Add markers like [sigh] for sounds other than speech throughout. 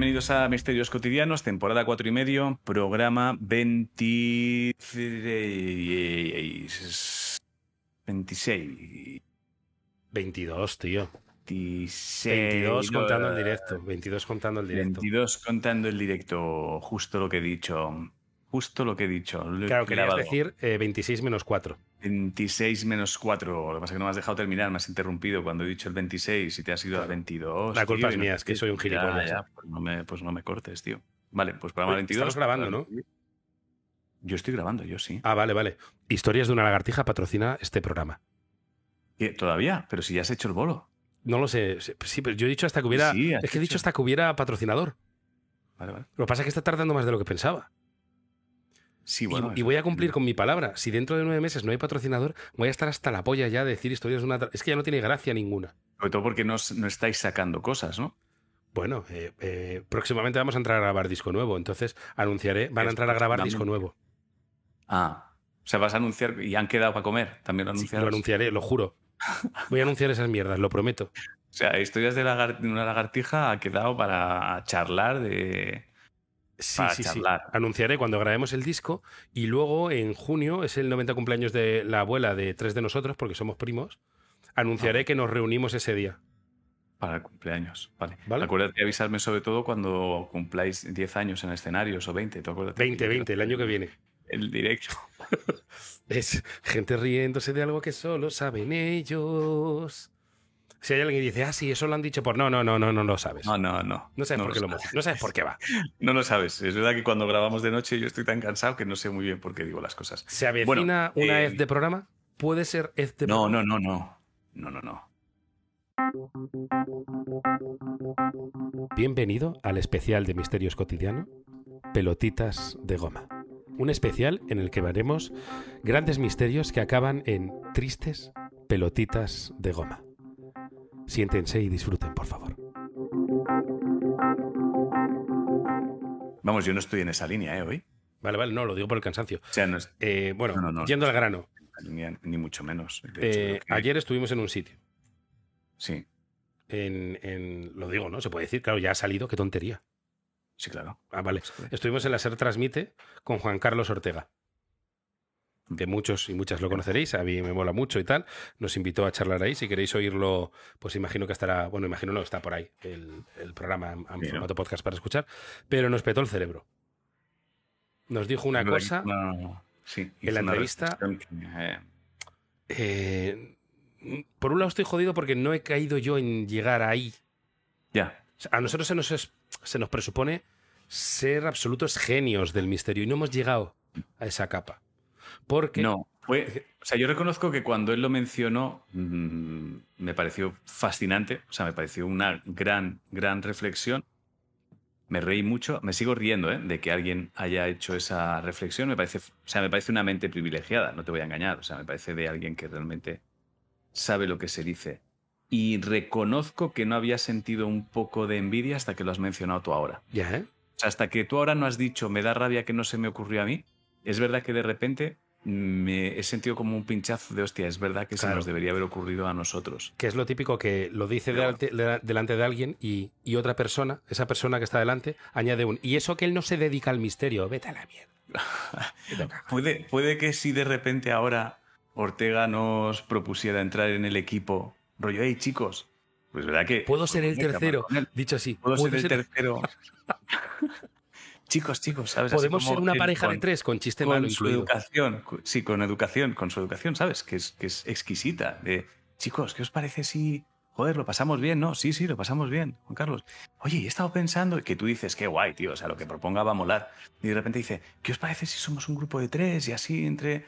Bienvenidos a Misterios Cotidianos, temporada 4 y medio, programa 26. 26. 22, tío. 26. 22 contando el directo. 22 contando el directo. 22 contando el directo. Justo lo que he dicho. Justo lo que he dicho. Claro, querías decir eh, 26 menos 4. 26 menos 4. Lo que pasa es que no me has dejado terminar, me has interrumpido cuando he dicho el 26 y te has ido al 22. La culpa tío, es no mía, es que soy un gilipollas. ya, pues, no me, pues no me cortes, tío. Vale, pues programa Oye, 22. estamos grabando, ¿no? Yo estoy grabando, yo sí. Ah, vale, vale. Historias de una lagartija patrocina este programa. ¿Qué? ¿Todavía? Pero si ya has hecho el bolo. No lo sé. Sí, pero yo he dicho hasta que hubiera. Sí, es que he dicho hasta que hubiera patrocinador. Vale, vale. Lo que pasa es que está tardando más de lo que pensaba. Sí, Y- bueno. y, voy a cumplir con mi palabra. Si dentro de nueve meses no hay patrocinador, voy a estar hasta la polla ya de decir historias de una. Es que ya no tiene gracia ninguna. Sobre todo porque no, no estáis sacando cosas, ¿no? Bueno, eh, eh, próximamente vamos a entrar a grabar disco nuevo. Entonces anunciaré. Van a entrar a grabar disco nuevo. Ah. O sea, vas a anunciar y han quedado para comer. También lo Sí, anunciarás. lo anunciaré, lo juro. Voy a anunciar esas mierdas, lo prometo. [laughs] O sea, historias de una lagartija ha quedado para charlar de. Sí, Para sí, sí. Anunciaré cuando grabemos el disco y luego en junio es el 90 cumpleaños de la abuela de tres de nosotros, porque somos primos. Anunciaré Ah. que nos reunimos ese día. Para el cumpleaños. Vale. Vale. Acuérdate de avisarme sobre todo cuando cumpláis 10 años en escenarios o 20. ¿te acuerdas? 20, 20, el año que viene. El directo. [laughs] Es gente riéndose de algo que solo saben ellos. Si hay alguien que dice, ah, sí, eso lo han dicho por. No, no, no, no, no lo sabes. No, no, no. No sabes no por qué lo sabes. No sabes por qué va. [laughs] No lo sabes. Es verdad que cuando grabamos de noche yo estoy tan cansado que no sé muy bien por qué digo las cosas. ¿Se avecina Bueno, una eh, EZ de programa? ¿Puede ser EZ de No, programa? no, no, no. No, no, no. Bienvenido al especial de Misterios Cotidiano, Pelotitas de Goma. Un especial en el que veremos grandes misterios que acaban en tristes pelotitas de goma. Siéntense y disfruten, por favor. Vamos, yo no estoy en esa línea, ¿eh? Hoy. Vale, vale, no, lo digo por el cansancio. O sea, no es Eh, bueno, No, no, yendo al grano. ni mucho menos. Hecho, Eh, que- ayer estuvimos en un sitio. Sí, En, en- lo digo, ¿no? Se puede decir, claro, ya ha salido, qué tontería. sí, claro. Ah, vale. Estuvimos en la SER Transmite con Juan Carlos Ortega. Que muchos y muchas lo conoceréis, a mí me mola mucho y tal. Nos invitó a charlar ahí. Si queréis oírlo, pues imagino que estará, bueno, imagino no, está por ahí el, el programa en, en formato podcast para escuchar. Pero nos petó el cerebro. Nos dijo una cosa. no- sí, en la entrevista- eh, por un lado estoy jodido porque no he caído yo en llegar ahí. ya, O sea, a nosotros se nos, es- se nos presupone ser absolutos genios del misterio y no hemos llegado a esa capa. Porque no. Fue, o sea, yo reconozco que cuando él lo mencionó mm, me pareció fascinante, o sea, me pareció una gran, gran reflexión. Me reí mucho, me sigo riendo ¿eh? de que alguien haya hecho esa reflexión. Me parece, o sea, me parece una mente privilegiada, no te voy a engañar. O sea, me parece de alguien que realmente sabe lo que se dice. Y reconozco que no había sentido un poco de envidia hasta que lo has mencionado tú ahora. ya, ¿eh? O sea, hasta que tú ahora no has dicho, me da rabia que no se me ocurrió a mí, es verdad que de repente me he sentido como un pinchazo de hostia, es verdad que se Claro. nos debería haber ocurrido a nosotros. que es lo típico que lo dice delante, de- delante de alguien y, y otra persona, esa persona que está delante, añade un. Y eso que él no se dedica al misterio, vete a la mierda. [laughs] Puede, puede que si de repente ahora Ortega nos propusiera entrar en el equipo, rollo, hey chicos, pues verdad que... Puedo ser el tercero, dicho así. Puedo ser el ser- tercero. [laughs] chicos, chicos, ¿sabes? Podemos ser una pareja de tres con chiste con malo su incluido. educación, sí, con educación, con su educación, ¿sabes? Que es, que es exquisita. De, chicos, ¿qué os parece si, joder, lo pasamos bien? No, sí, sí, lo pasamos bien, Juan Carlos. Oye, he estado pensando que tú dices, qué guay, tío, o sea, lo que proponga va a molar. Y de repente dice, ¿qué os parece si somos un grupo de tres y así entre...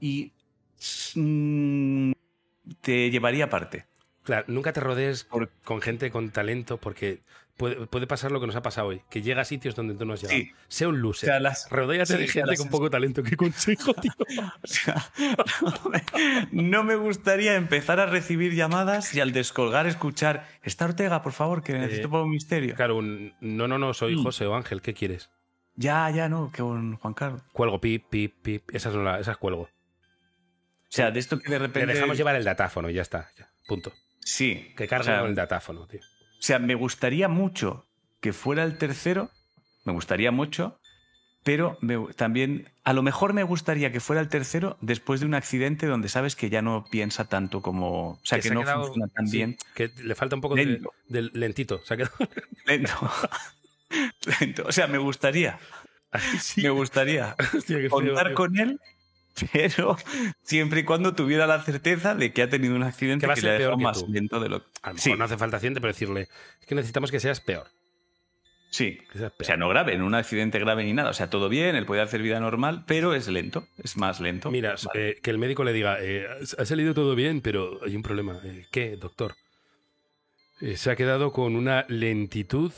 Y mm, te llevaría aparte. Claro, nunca te rodees Por- con gente con talento porque puede, puede pasar lo que nos ha pasado hoy, que llega a sitios donde tú no has llegado. Sí. Sea un O loser. sea, las, Rodéate de o gente con poco talento. ¿Qué consejo, tío? [laughs] O sea, no [laughs] me, no me gustaría empezar a recibir llamadas y al descolgar escuchar, está Ortega, por favor, que necesito Eh, para un misterio. Claro, un, no, no, no, soy Mm. José o Ángel, ¿qué quieres? Ya, ya, no, que con Juan Carlos. Cuelgo, pip, pip, pip. Esas, no la- esas cuelgo. O sea, de esto que de Le repente... dejamos llevar el datáfono, ya está. ya, punto. Sí. Que cargue o sea, con el datáfono, tío. O sea, me gustaría mucho que fuera el tercero, me gustaría mucho, pero también a lo mejor me gustaría que fuera el tercero después de un accidente donde sabes que ya no piensa tanto como. O sea, que, no funciona tan bien. Que le falta un poco de, lentito. Se ha quedado... [laughs] Lento. [laughs] Lento. O sea, me gustaría. [laughs] Me gustaría contar con él pero siempre y cuando tuviera la certeza de que ha tenido un accidente que, le ha dejado más lento de lo que. A lo mejor no hace falta accidente, pero decirle, es que necesitamos que seas peor. Sí. O sea, no grave, en un accidente grave ni nada. O sea, todo bien, él puede hacer vida normal, pero es lento, es más lento. Mira, eh, que el médico le diga, eh, ha salido todo bien, pero hay un problema. Eh, ¿Qué, doctor? Se ha quedado con una lentitud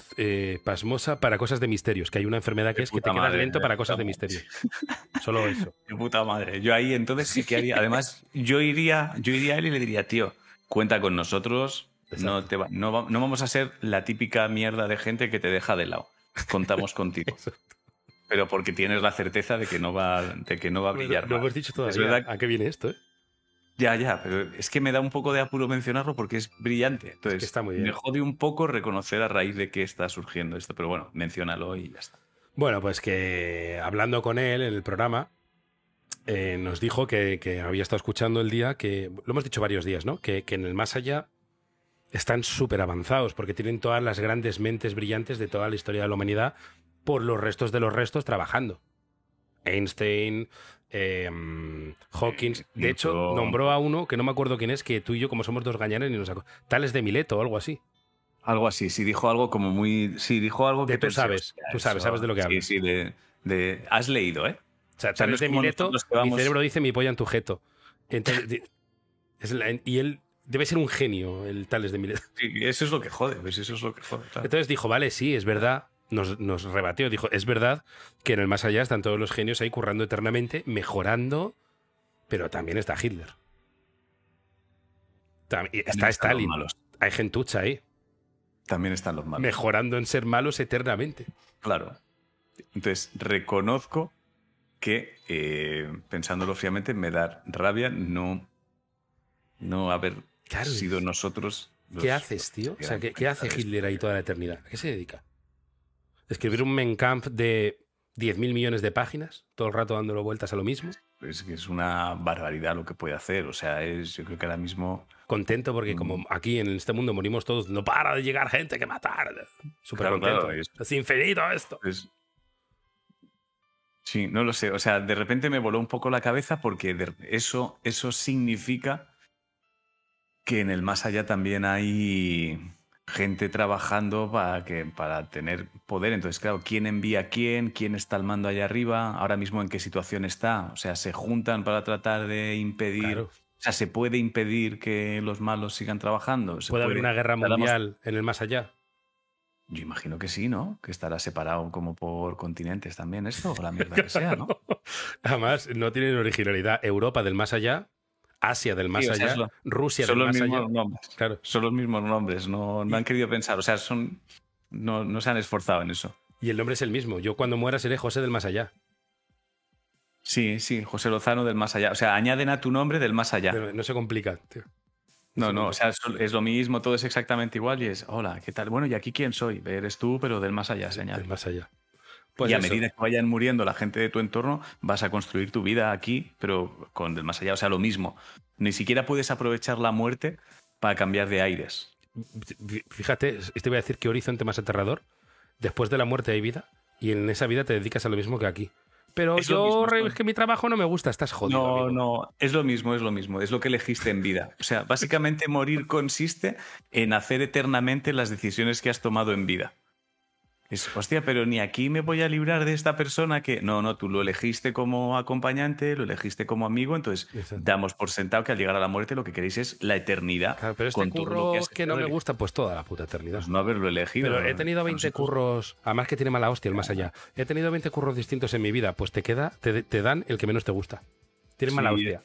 pasmosa para cosas de misterios, que hay una enfermedad que es que te quedas lento para cosas de misterios. Solo eso. [laughs] De puta madre. Yo ahí entonces sí que haría. Además, yo iría, yo iría a él y le diría, tío, cuenta con nosotros, no, te no, vamos a ser la típica mierda de gente que te deja de lado. Contamos [laughs] contigo. Pero porque tienes la certeza de que no va, de que no va a brillar. No, hemos dicho todavía a qué viene esto, ¿eh? Ya, ya, pero es que me da un poco de apuro mencionarlo porque es brillante. Entonces, está muy bien. me jode un poco reconocer a raíz de qué está surgiendo esto. Pero bueno, menciónalo y ya está. Bueno, pues que hablando con él en el programa, eh, nos dijo que, que, había estado escuchando el día que, lo hemos dicho varios días, ¿no? Que, que en el más allá están súper avanzados porque tienen todas las grandes mentes brillantes de toda la historia de la humanidad por los restos de los restos trabajando. Einstein, em, Hawkins. De hecho, nombró a uno que no me acuerdo quién es, que tú y yo, como somos dos gañanes, ni nos Tales de Mileto o algo así. Algo así, sí, dijo algo como muy. Sí, dijo algo que. tú sabes, tú sabes, sabes de lo que hablas. Sí, sí, de, Has leído, ¿eh? O sea, Tales de Mileto, mi cerebro dice mi polla en tu jeto. y él Debe ser un genio el Tales de Mileto. Sí, eso es lo que jode, eso es lo que jode. Entonces dijo, vale, sí, es verdad. Nos, nos, rebatió, dijo, es verdad que en el más allá están todos los genios ahí currando eternamente, mejorando, pero también está Hitler. está Stalin. Hay gentucha ahí. También están los malos. Mejorando en ser malos eternamente. Claro. Entonces, reconozco que, eh, pensándolo fríamente, me da rabia no no haber sido nosotros. ¿Qué haces, tío? O sea, ¿qué, hace Hitler ahí toda la eternidad? ¿A qué se dedica? ¿Escribir un Mein Kampf de 10.000 millones de páginas? ¿Todo el rato dándolo vueltas a lo mismo? Es que es una barbaridad lo que puede hacer. O sea, es, yo creo que ahora mismo. Contento porque, como mm. aquí en este mundo morimos todos, no para de llegar gente que matar. Súper contento. es, infinito esto. Sí, no lo sé. O sea, de repente me voló un poco la cabeza porque eso, eso significa que en el más allá también hay gente trabajando para, que, para tener poder. Entonces, claro, ¿quién envía a quién? ¿Quién está al mando allá arriba? ¿Ahora mismo en qué situación está? O sea, se juntan para tratar de impedir... O sea, ¿se puede impedir que los malos sigan trabajando? ¿Puede, haber una guerra mundial en el más allá? Yo imagino que sí, ¿no? Que estará separado como por continentes también esto, o la [laughs] mierda que sea, ¿no? Además, no tienen originalidad. Europa del más allá Asia del más allá, Rusia del más allá. Claro. Son los mismos nombres, no, no han querido pensar, o sea, son, no, no, se han esforzado en eso. Y el nombre es el mismo. Yo cuando muera seré José del más allá. Sí, sí, José Lozano del más allá. O sea, añaden a tu nombre del más allá. no se complica, tío. No, no, o sea, es lo mismo, todo es exactamente igual y es, hola, ¿qué tal? Bueno, ¿y aquí quién soy? Eres tú, pero del más allá, señal. Del más allá. Pues y a medida que vayan muriendo la gente de tu entorno, vas a construir tu vida aquí, pero con del más allá, o sea, lo mismo. Ni siquiera puedes aprovechar la muerte para cambiar de aires. Fíjate, te voy a decir qué horizonte más aterrador. Después de la muerte hay vida y en esa vida te dedicas a lo mismo que aquí. Pero yo, es que mi trabajo no me gusta, estás jodido. No, no, es lo mismo, es lo mismo, es lo que elegiste en vida. O sea, básicamente morir consiste en hacer eternamente las decisiones que has tomado en vida. Es, hostia, pero ni aquí me voy a librar de esta persona que. No, no, tú lo elegiste como acompañante, lo elegiste como amigo, entonces damos por sentado que al llegar a la muerte lo que queréis es la eternidad. Claro, pero este curro que, que, no me gusta, pues toda la puta eternidad. Pues no haberlo elegido. Pero he tenido 20 curros, además que tiene mala hostia el más allá. He tenido 20 curros distintos en mi vida, pues te queda, te, dan el que menos te gusta. Tienes mala hostia.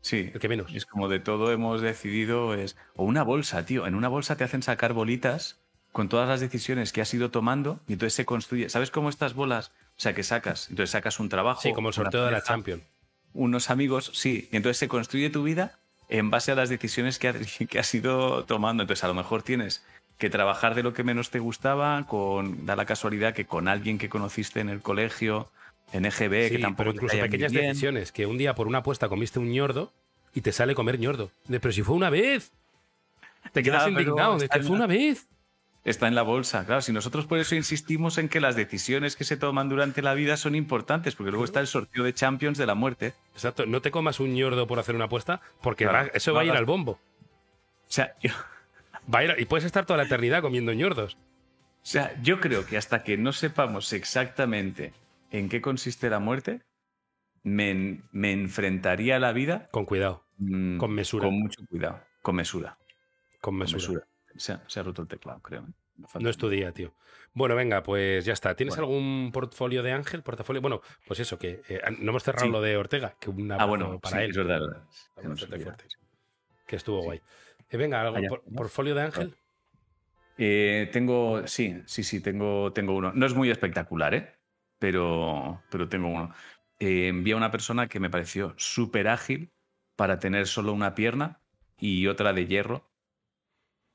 Sí. El que menos. Es como de todo hemos decidido es. O una bolsa, tío. En una bolsa te hacen sacar bolitas con todas las decisiones que has ido tomando y entonces se construye. ¿Sabes cómo estas bolas? O sea, que sacas, entonces sacas un trabajo. Sí, como el sorteo de la Champions. Unos amigos, sí. Y entonces se construye tu vida en base a las decisiones que, [laughs] que has ido tomando. Entonces, a lo mejor tienes que trabajar de lo que menos te gustaba, con da la casualidad que con alguien que conociste en el colegio, en EGB, que tampoco pero incluso pequeñas decisiones, que un día por una apuesta comiste un ñordo y te sale comer ñordo. pero si fue una vez. Te quedas indignado, de que fue una vez. Está en la bolsa, claro. Si nosotros por eso insistimos en que las decisiones que se toman durante la vida son importantes, porque luego está el sorteo de Champions de la muerte. Exacto, no te comas un ñordo por hacer una apuesta, porque eso va a ir al bombo. O sea, [laughs] va a ir, y puedes estar toda la eternidad comiendo ñordos. O sea, yo creo que hasta que no sepamos exactamente en qué consiste la muerte, me, enfrentaría a la vida. Con cuidado. Mm, con mesura. Con mucho cuidado. Con mesura. Con mesura. Se, ha, roto el teclado, creo. ¿eh? No es tu día, tío. Bueno, venga, pues ya está. ¿Tienes algún portfolio de Ángel? ¿Portafolio? Bueno, pues eso, que eh, no hemos cerrado lo de Ortega, que una ah, bueno, para él. Es verdad, Que, estuvo guay. Eh, venga, ¿algún portfolio de Ángel? tengo, sí, sí, sí, tengo, tengo uno. No es muy espectacular, ¿eh? Pero, pero tengo uno. envié a una persona que me pareció súper ágil para tener solo una pierna y otra de hierro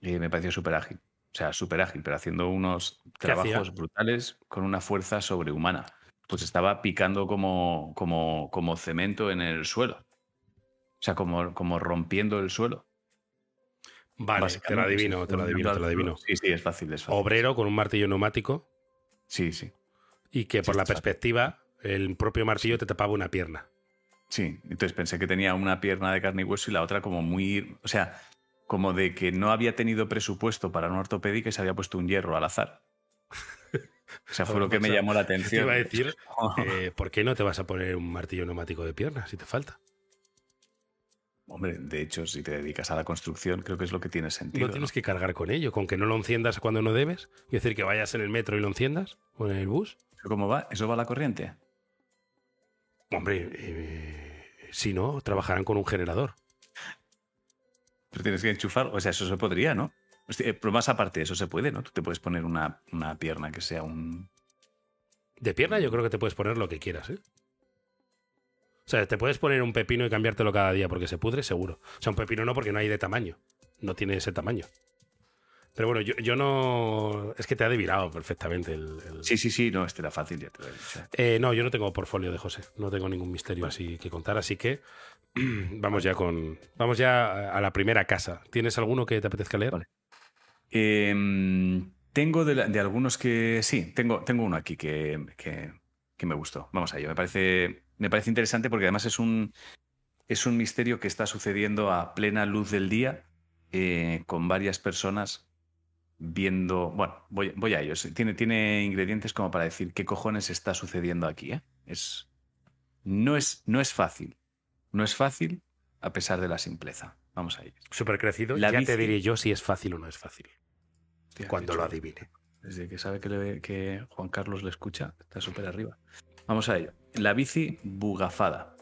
me pareció súper ágil. O sea, súper ágil, pero haciendo unos trabajos brutales con una fuerza sobrehumana. Pues estaba picando como, como, como cemento en el suelo. O sea, como, como rompiendo el suelo. Vale, te lo adivino, te lo adivino, te lo adivino. Sí, sí, es fácil, es fácil. Obrero con un martillo neumático. Sí, sí. Y que por la perspectiva, el propio martillo te tapaba una pierna. Sí, entonces pensé que tenía una pierna de carne y hueso y la otra como muy... O sea, como de que no había tenido presupuesto para una ortopédica y se había puesto un hierro al azar. O sea, fue lo que me llamó la atención. Te iba a decir, [laughs] eh, ¿por qué no te vas a poner un martillo neumático de pierna si te falta? Hombre, de hecho, si te dedicas a la construcción, creo que es lo que tiene sentido. No tienes que cargar con ello, con que no lo enciendas cuando no debes. Es decir, que vayas en el metro y lo enciendas, o en el bus. ¿Cómo va? ¿Eso va a la corriente? Hombre, eh, si no, trabajarán con un generador. Pero tienes que enchufar, o sea, eso se podría, ¿no? Pero más aparte, eso se puede, ¿no? Tú te puedes poner una, pierna que sea un... De pierna yo creo que te puedes poner lo que quieras, ¿eh? O sea, te puedes poner un pepino y cambiártelo cada día porque se pudre, seguro. O sea, un pepino no porque no hay de tamaño. No tiene ese tamaño. Pero bueno, yo, no. Es que te ha devirado perfectamente el, Sí, sí, sí, no, este era fácil, ya te lo he dicho. Eh, no, yo no tengo portfolio de José. No tengo ningún misterio así que contar, así que [clears throat] vamos ya con. Vamos ya a la primera casa. ¿Tienes alguno que te apetezca leer? Vale. Em, tengo de, algunos que. Sí, tengo, tengo uno aquí que, que, me gustó. Vamos a ello. Me parece, me parece interesante porque además es un, es un misterio que está sucediendo a plena luz del día eh, con varias personas viendo. Bueno, voy, voy a ello. Tiene, tiene ingredientes como para decir qué cojones está sucediendo aquí. ¿eh? Es, no, es, no es fácil. No es fácil a pesar de la simpleza. Vamos a ir. Súper crecido. ya te diré yo si es fácil o no es fácil. cuando lo adivine. Desde que sabe que, que Juan Carlos le escucha, está súper arriba. Vamos a ello. La bici bugafada.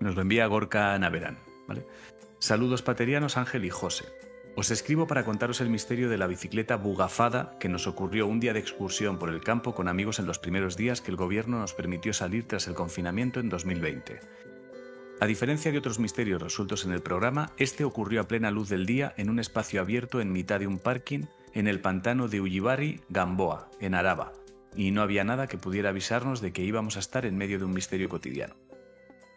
Nos lo envía Gorka Naverán. ¿vale? Saludos paterianos Ángel y José. Os escribo para contaros el misterio de la bicicleta bugafada que nos ocurrió un día de excursión por el campo con amigos en los primeros días que el gobierno nos permitió salir tras el confinamiento en 2020. A diferencia de otros misterios resueltos en el programa, este ocurrió a plena luz del día en un espacio abierto en mitad de un parking en el pantano de Ullibari, Gamboa, en Araba, y no había nada que pudiera avisarnos de que íbamos a estar en medio de un misterio cotidiano.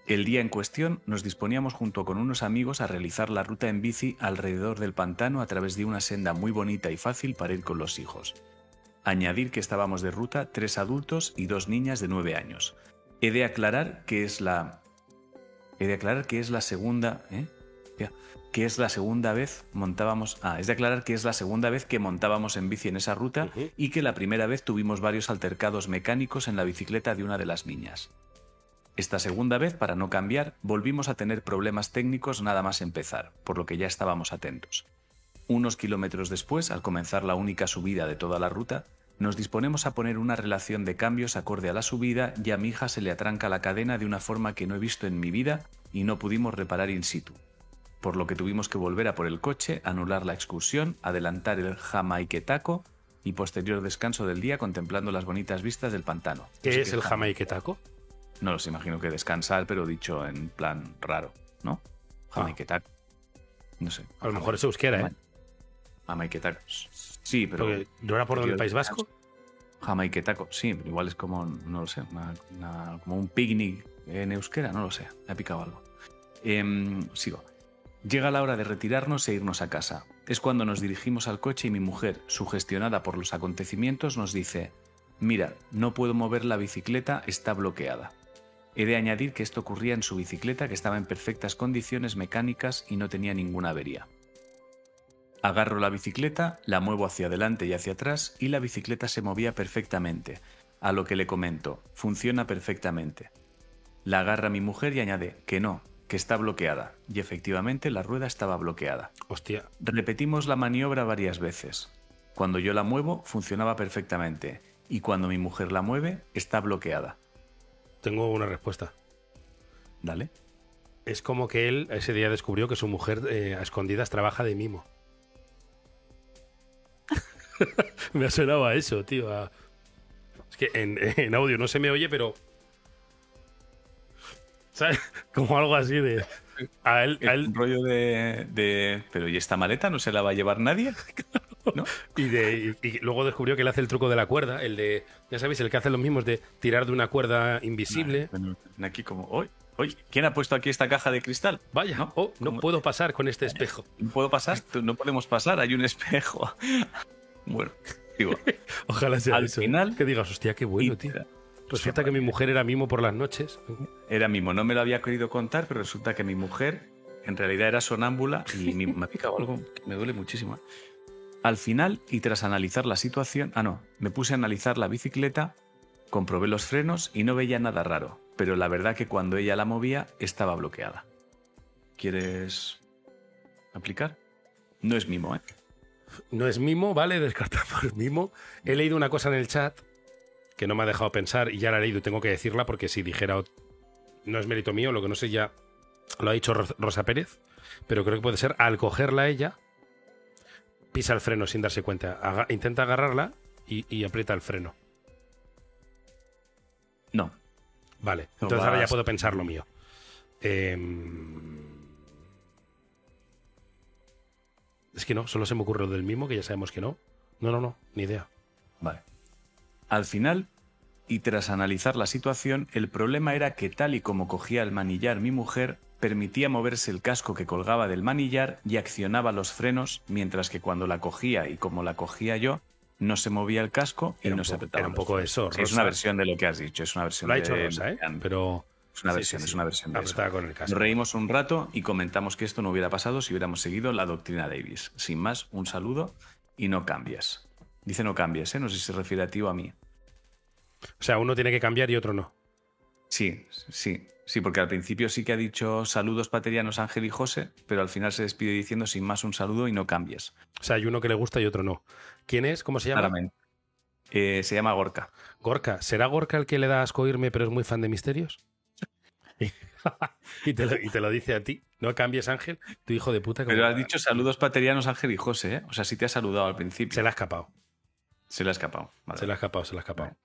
El día en cuestión nos disponíamos junto con unos amigos a realizar la ruta en bici alrededor del pantano a través de una senda muy bonita y fácil para ir con los hijos. Añadir que estábamos de ruta tres adultos y dos niñas de nueve años. He de aclarar que es la He de aclarar que es la segunda, ¿eh? que es la segunda vez montábamos, ah, es de aclarar que es la segunda vez que montábamos en bici en esa ruta y que la primera vez tuvimos varios altercados mecánicos en la bicicleta de una de las niñas. Esta segunda vez, para no cambiar, volvimos a tener problemas técnicos nada más empezar, por lo que ya estábamos atentos. Unos kilómetros después, al comenzar la única subida de toda la ruta, nos disponemos a poner una relación de cambios acorde a la subida y a mi hija se le atranca la cadena de una forma que no he visto en mi vida y no pudimos reparar in situ. Por lo que tuvimos que volver a por el coche, anular la excursión, adelantar el jamaiquetaco y posterior descanso del día contemplando las bonitas vistas del pantano. ¿Qué es el jamaiquetaco? No los imagino que descansar, pero dicho en plan raro, ¿no? Jamaiquetaco. No sé. A lo mejor es euskera, ¿eh? Jamaiquetacos. Sí, pero. Porque ¿No era por donde el País Vasco? Jamaiquetaco, sí, pero igual es como, no lo sé, una- una- como un picnic en euskera, no lo sé, me ha picado algo. Em, sigo. Llega la hora de retirarnos e irnos a casa. Es cuando nos dirigimos al coche y mi mujer, sugestionada por los acontecimientos, nos dice, mira, no puedo mover la bicicleta, está bloqueada. He de añadir que esto ocurría en su bicicleta que estaba en perfectas condiciones mecánicas y no tenía ninguna avería. Agarro la bicicleta, la muevo hacia adelante y hacia atrás y la bicicleta se movía perfectamente. A lo que le comento, funciona perfectamente. La agarra mi mujer y añade que no, que está bloqueada. Y efectivamente la rueda estaba bloqueada. Hostia. Repetimos la maniobra varias veces. Cuando yo la muevo, funcionaba perfectamente. Y cuando mi mujer la mueve, está bloqueada. Tengo una respuesta. Dale. Es como que él ese día descubrió que su mujer eh, a escondidas trabaja de mimo. [laughs] me ha sonado a eso, tío. a- Es que en, en audio no se me oye, pero. ¿Sabes? [laughs] Como algo así de. A él, él rollo de, de, Pero ¿y esta maleta no se la va a llevar nadie? [laughs] ¿No? y, de, y, y luego descubrió que le hace el truco de la cuerda, el de. Ya sabéis, el que hace lo mismo es de tirar de una cuerda invisible. Bueno, aquí como... Hoy, hoy, ¿quién ha puesto aquí esta caja de cristal? Vaya, ¿No? oh, puedo pasar con este espejo. ¿No puedo pasar? No podemos pasar, hay un espejo. Bueno, digo, [laughs] Ojalá sea Al eso. ¿eh? final- Que digas, hostia, qué bueno, tío. Resulta que mi mujer era mimo por las noches. era mimo. No me lo había querido contar, pero resulta que mi mujer en realidad era sonámbula y mi- me ha picado algo que me duele muchísimo. ¿eh? Al final, y tras analizar la situación, ah, no, me puse a analizar la bicicleta, comprobé los frenos y no veía nada raro, pero la verdad que cuando ella la movía estaba bloqueada. ¿Quieres aplicar? No es mimo, ¿eh? No es mimo, ¿vale? [laughs] Descartamos mimo. He leído una cosa en el chat que no me ha dejado pensar y ya la he leído y tengo que decirla porque si dijera no es mérito mío, lo que no sé ya lo ha dicho Ros- Rosa Pérez, pero creo que puede ser al cogerla ella, pisa el freno sin darse cuenta, Aga- intenta agarrarla y, y aprieta el freno. No. Vale, No entonces ahora ya puedo pensar lo mío. Em, Es que no, solo se me ocurre lo del mimo, que ya sabemos que no. No, no, no, ni idea. Vale. Al final, y tras analizar la situación, el problema era que tal y como cogía el manillar mi mujer, permitía moverse el casco que colgaba del manillar y accionaba los frenos, mientras que cuando la cogía y como la cogía yo, no se movía el casco y Era no se apretaba. era un poco eso, Sí, es Rosa. una versión de lo que has dicho, es una versión Lo ha de dicho Rosa, ¿eh? Pero Es una sí, versión, sí, es una versión de eso. con el. Nos reímos un rato y comentamos que esto no hubiera pasado si hubiéramos seguido la doctrina Davis. Sin más, un saludo y no cambies. Dice no cambies, ¿eh? no sé si se refiere a ti o a mí. O sea, uno tiene que cambiar y otro no. Sí, sí, sí, porque al principio sí que ha dicho saludos paterianos Ángel y José, pero al final se despide diciendo sin más un saludo y no cambies. O sea, hay uno que le gusta y otro no. ¿Quién es? ¿Cómo se llama? Claramente. Eh, se llama Gorka. Gorka. ¿Será Gorka el que le da asco oírme, pero es muy fan de misterios? [laughs] y, te lo, y te lo dice a ti. No cambies, Ángel, tu hijo de puta. como- Pero has dicho saludos paterianos Ángel y José, ¿eh? O sea, sí te ha saludado al principio. Se le ha escapado. Se le ha escapado. Vale. Se le ha escapado, se le ha escapado. Vale.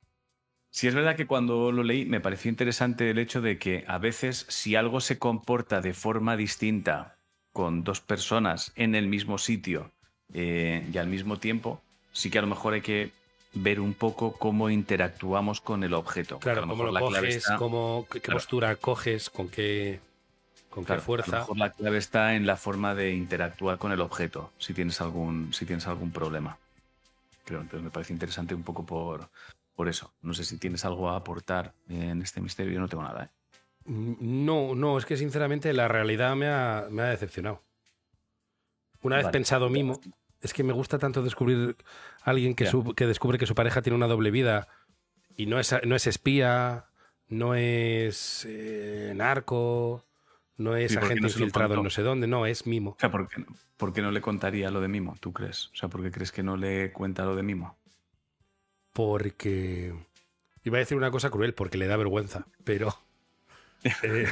Sí, es verdad que cuando lo leí me pareció interesante el hecho de que a veces si algo se comporta de forma distinta con dos personas en el mismo sitio eh, y al mismo tiempo, sí que a lo mejor hay que ver un poco cómo interactuamos con el objeto. a Claro, cómo lo la clave coges, está- cómo, qué, Claro. postura coges, con qué, con claro, qué A fuerza. lo mejor la clave está en la forma de interactuar con el objeto, si tienes algún, si tienes algún problema. Creo, entonces me parece interesante un poco por, por eso. No sé si tienes algo a aportar en este misterio, yo no tengo nada. ¿eh? Mm, No, no, es que sinceramente la realidad me ha, me ha decepcionado. Una vez pensado mimo, es que me gusta tanto descubrir a alguien que, Ya. su- que descubre que su pareja tiene una doble vida y no es, no es espía, no es eh, narco, no es agente no infiltrado en no sé dónde, no, es mimo. O sea, ¿por qué, no, por qué no le contaría lo de Mimo, tú crees? O sea, ¿por qué crees que no le cuenta lo de Mimo? Porque... Iba a decir una cosa cruel, porque le da vergüenza, pero... [laughs] eh,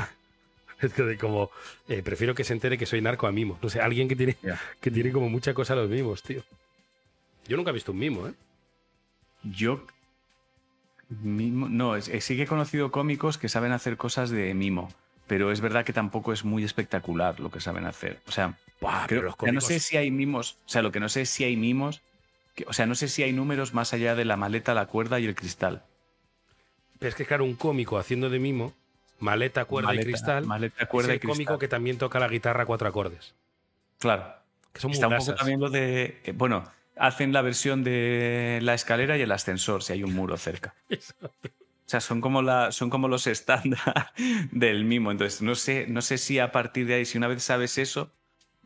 es que de como... eh, prefiero que se entere que soy narco a mimo. No sé, alguien que tiene, que tiene como mucha cosa a los mimos, tío. Yo nunca he visto un mimo, ¿eh? Yo. Mimo, no, es- es- sí que he conocido cómicos que saben hacer cosas de mimo, pero es verdad que tampoco es muy espectacular lo que saben hacer. O sea, Buah, creo- los sea, no cómicos- sé si hay mimos, o sea, lo que no sé es si hay mimos, que- o sea, no sé si hay números más allá de la maleta, la cuerda y el cristal. Pero es que, claro, un cómico haciendo de mimo, maleta, cuerda y Maleta- cristal, Maleta, es cuerda el y cristal. cómico que también toca la guitarra a cuatro acordes. Claro. Que son muy Está un poco también lo de. eh, bueno, hacen la versión de la escalera y el ascensor si hay un muro cerca. [laughs] O sea, son como, la, son como los estándar [laughs] del mimo. Entonces, no sé, no sé si a partir de ahí, si una vez sabes eso,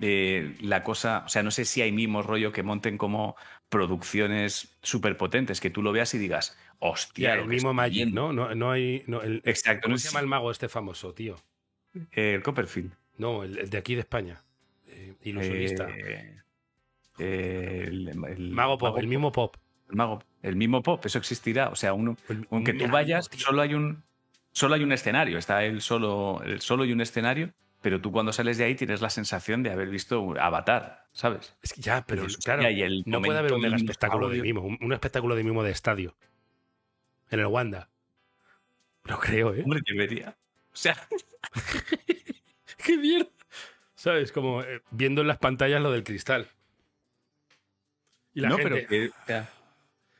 eh, la cosa. O sea, no sé si hay mimos rollo que monten como producciones súper potentes, que tú lo veas y digas, hostia. Ya, el estoy Magic, viendo". ¿no? No, no hay. no, el, Exacto, ¿Cómo no se llama el mago este famoso, tío? El Copperfield. No, el, el de aquí de España. Eh, ilusionista. Eh, el, el mago Pop, el mismo Pop. El mago, el mismo pop, eso existirá. O sea, uno, aunque tú vayas, tío. solo hay un solo hay un escenario. Está el solo, el solo y un escenario, pero tú cuando sales de ahí tienes la sensación de haber visto Avatar, ¿sabes? Es que ya, pero claro, hostia, y el no puede haber un espectáculo de mimo, un, un espectáculo de mimo de estadio. En el Wanda. No creo, ¿eh? Hombre, debería. O sea, [laughs] ¡Qué mierda! ¿Sabes? Como eh, viendo en las pantallas lo del cristal. Y la no, gente. pero que, o sea,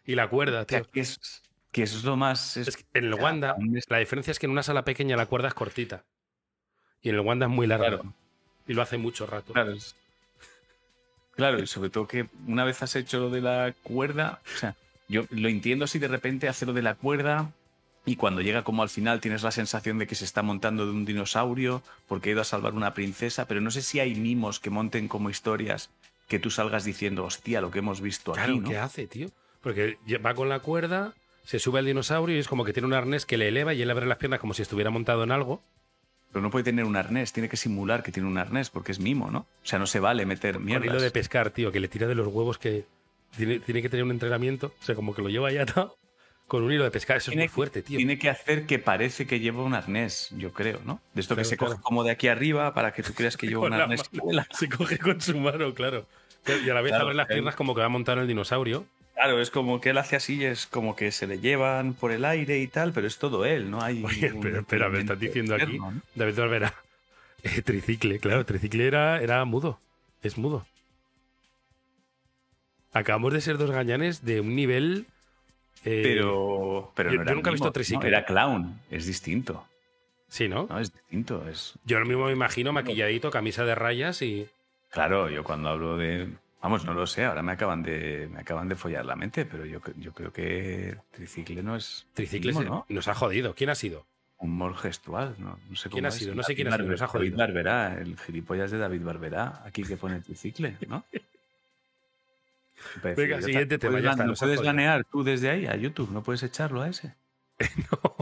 Y la cuerda, o sea, tío. que es, que eso es lo más. es- Es que en el Wanda, la diferencia es que en una sala pequeña la cuerda es cortita. Y en el Wanda es muy larga. Claro. Y lo hace mucho rato. Claro, y sobre todo que una vez has hecho lo de la cuerda, o sea, yo lo entiendo si de repente hace lo de la cuerda y cuando llega como al final tienes la sensación de que se está montando de un dinosaurio porque ha ido a salvar una princesa, pero no sé si hay mimos que monten como historias que tú salgas diciendo, hostia, lo que hemos visto Claro, aquí, ¿no? ¿qué hace, tío? Porque va con la cuerda, se sube al dinosaurio y es como que tiene un arnés que le eleva y él abre las piernas como si estuviera montado en algo. Pero no puede tener un arnés, tiene que simular que tiene un arnés porque es mimo, ¿no? O sea, no se vale meter Con hilo de pescar, tío, que le tira de los huevos que tiene, tiene que tener un entrenamiento. O sea, como que lo lleva ya atado con un hilo de pescar. Eso es muy fuerte, tío. Tiene que hacer que parece que lleva un arnés, yo creo, ¿no? De esto que se claro. coge como de aquí arriba para que tú creas que [laughs] lleva un la arnés. vuela. Se coge con su mano, claro. Y a la vez Claro, abre las piernas como que va a montar el dinosaurio. Claro, es como que él hace así, es como que se le llevan por el aire y tal, pero es todo él, no hay. Oye, pero espera, me estás diciendo aquí. David Barbera. [laughs] Eh, tricicle, claro, tricicle era, era mudo. Es mudo. Acabamos de ser dos gañanes de un nivel. eh, Pero, pero yo- no yo era nunca he visto tricicle. ¿no? Era clown, es distinto. Sí, ¿no? No, es distinto. Es... Yo lo mismo me imagino maquilladito, camisa de rayas y. Claro, yo cuando hablo de. Vamos, no lo sé, ahora me acaban de, me acaban de follar la mente, pero yo, yo creo que tricicle no es. Tricicle mimo, se- ¿no? nos ha jodido. ¿Quién ha sido? Humor gestual, ¿no? No sé ¿Quién cómo ha es. sido? No sé David quién ha sido, nos ha jodido. David Barberá, el gilipollas de David Barberá, aquí que pone tricicle, ¿no? [laughs] Venga, siguiente ¿No tema, ya está, ¿No ha puedes banear tú desde ahí a YouTube? ¿No puedes echarlo a ese? [laughs] no,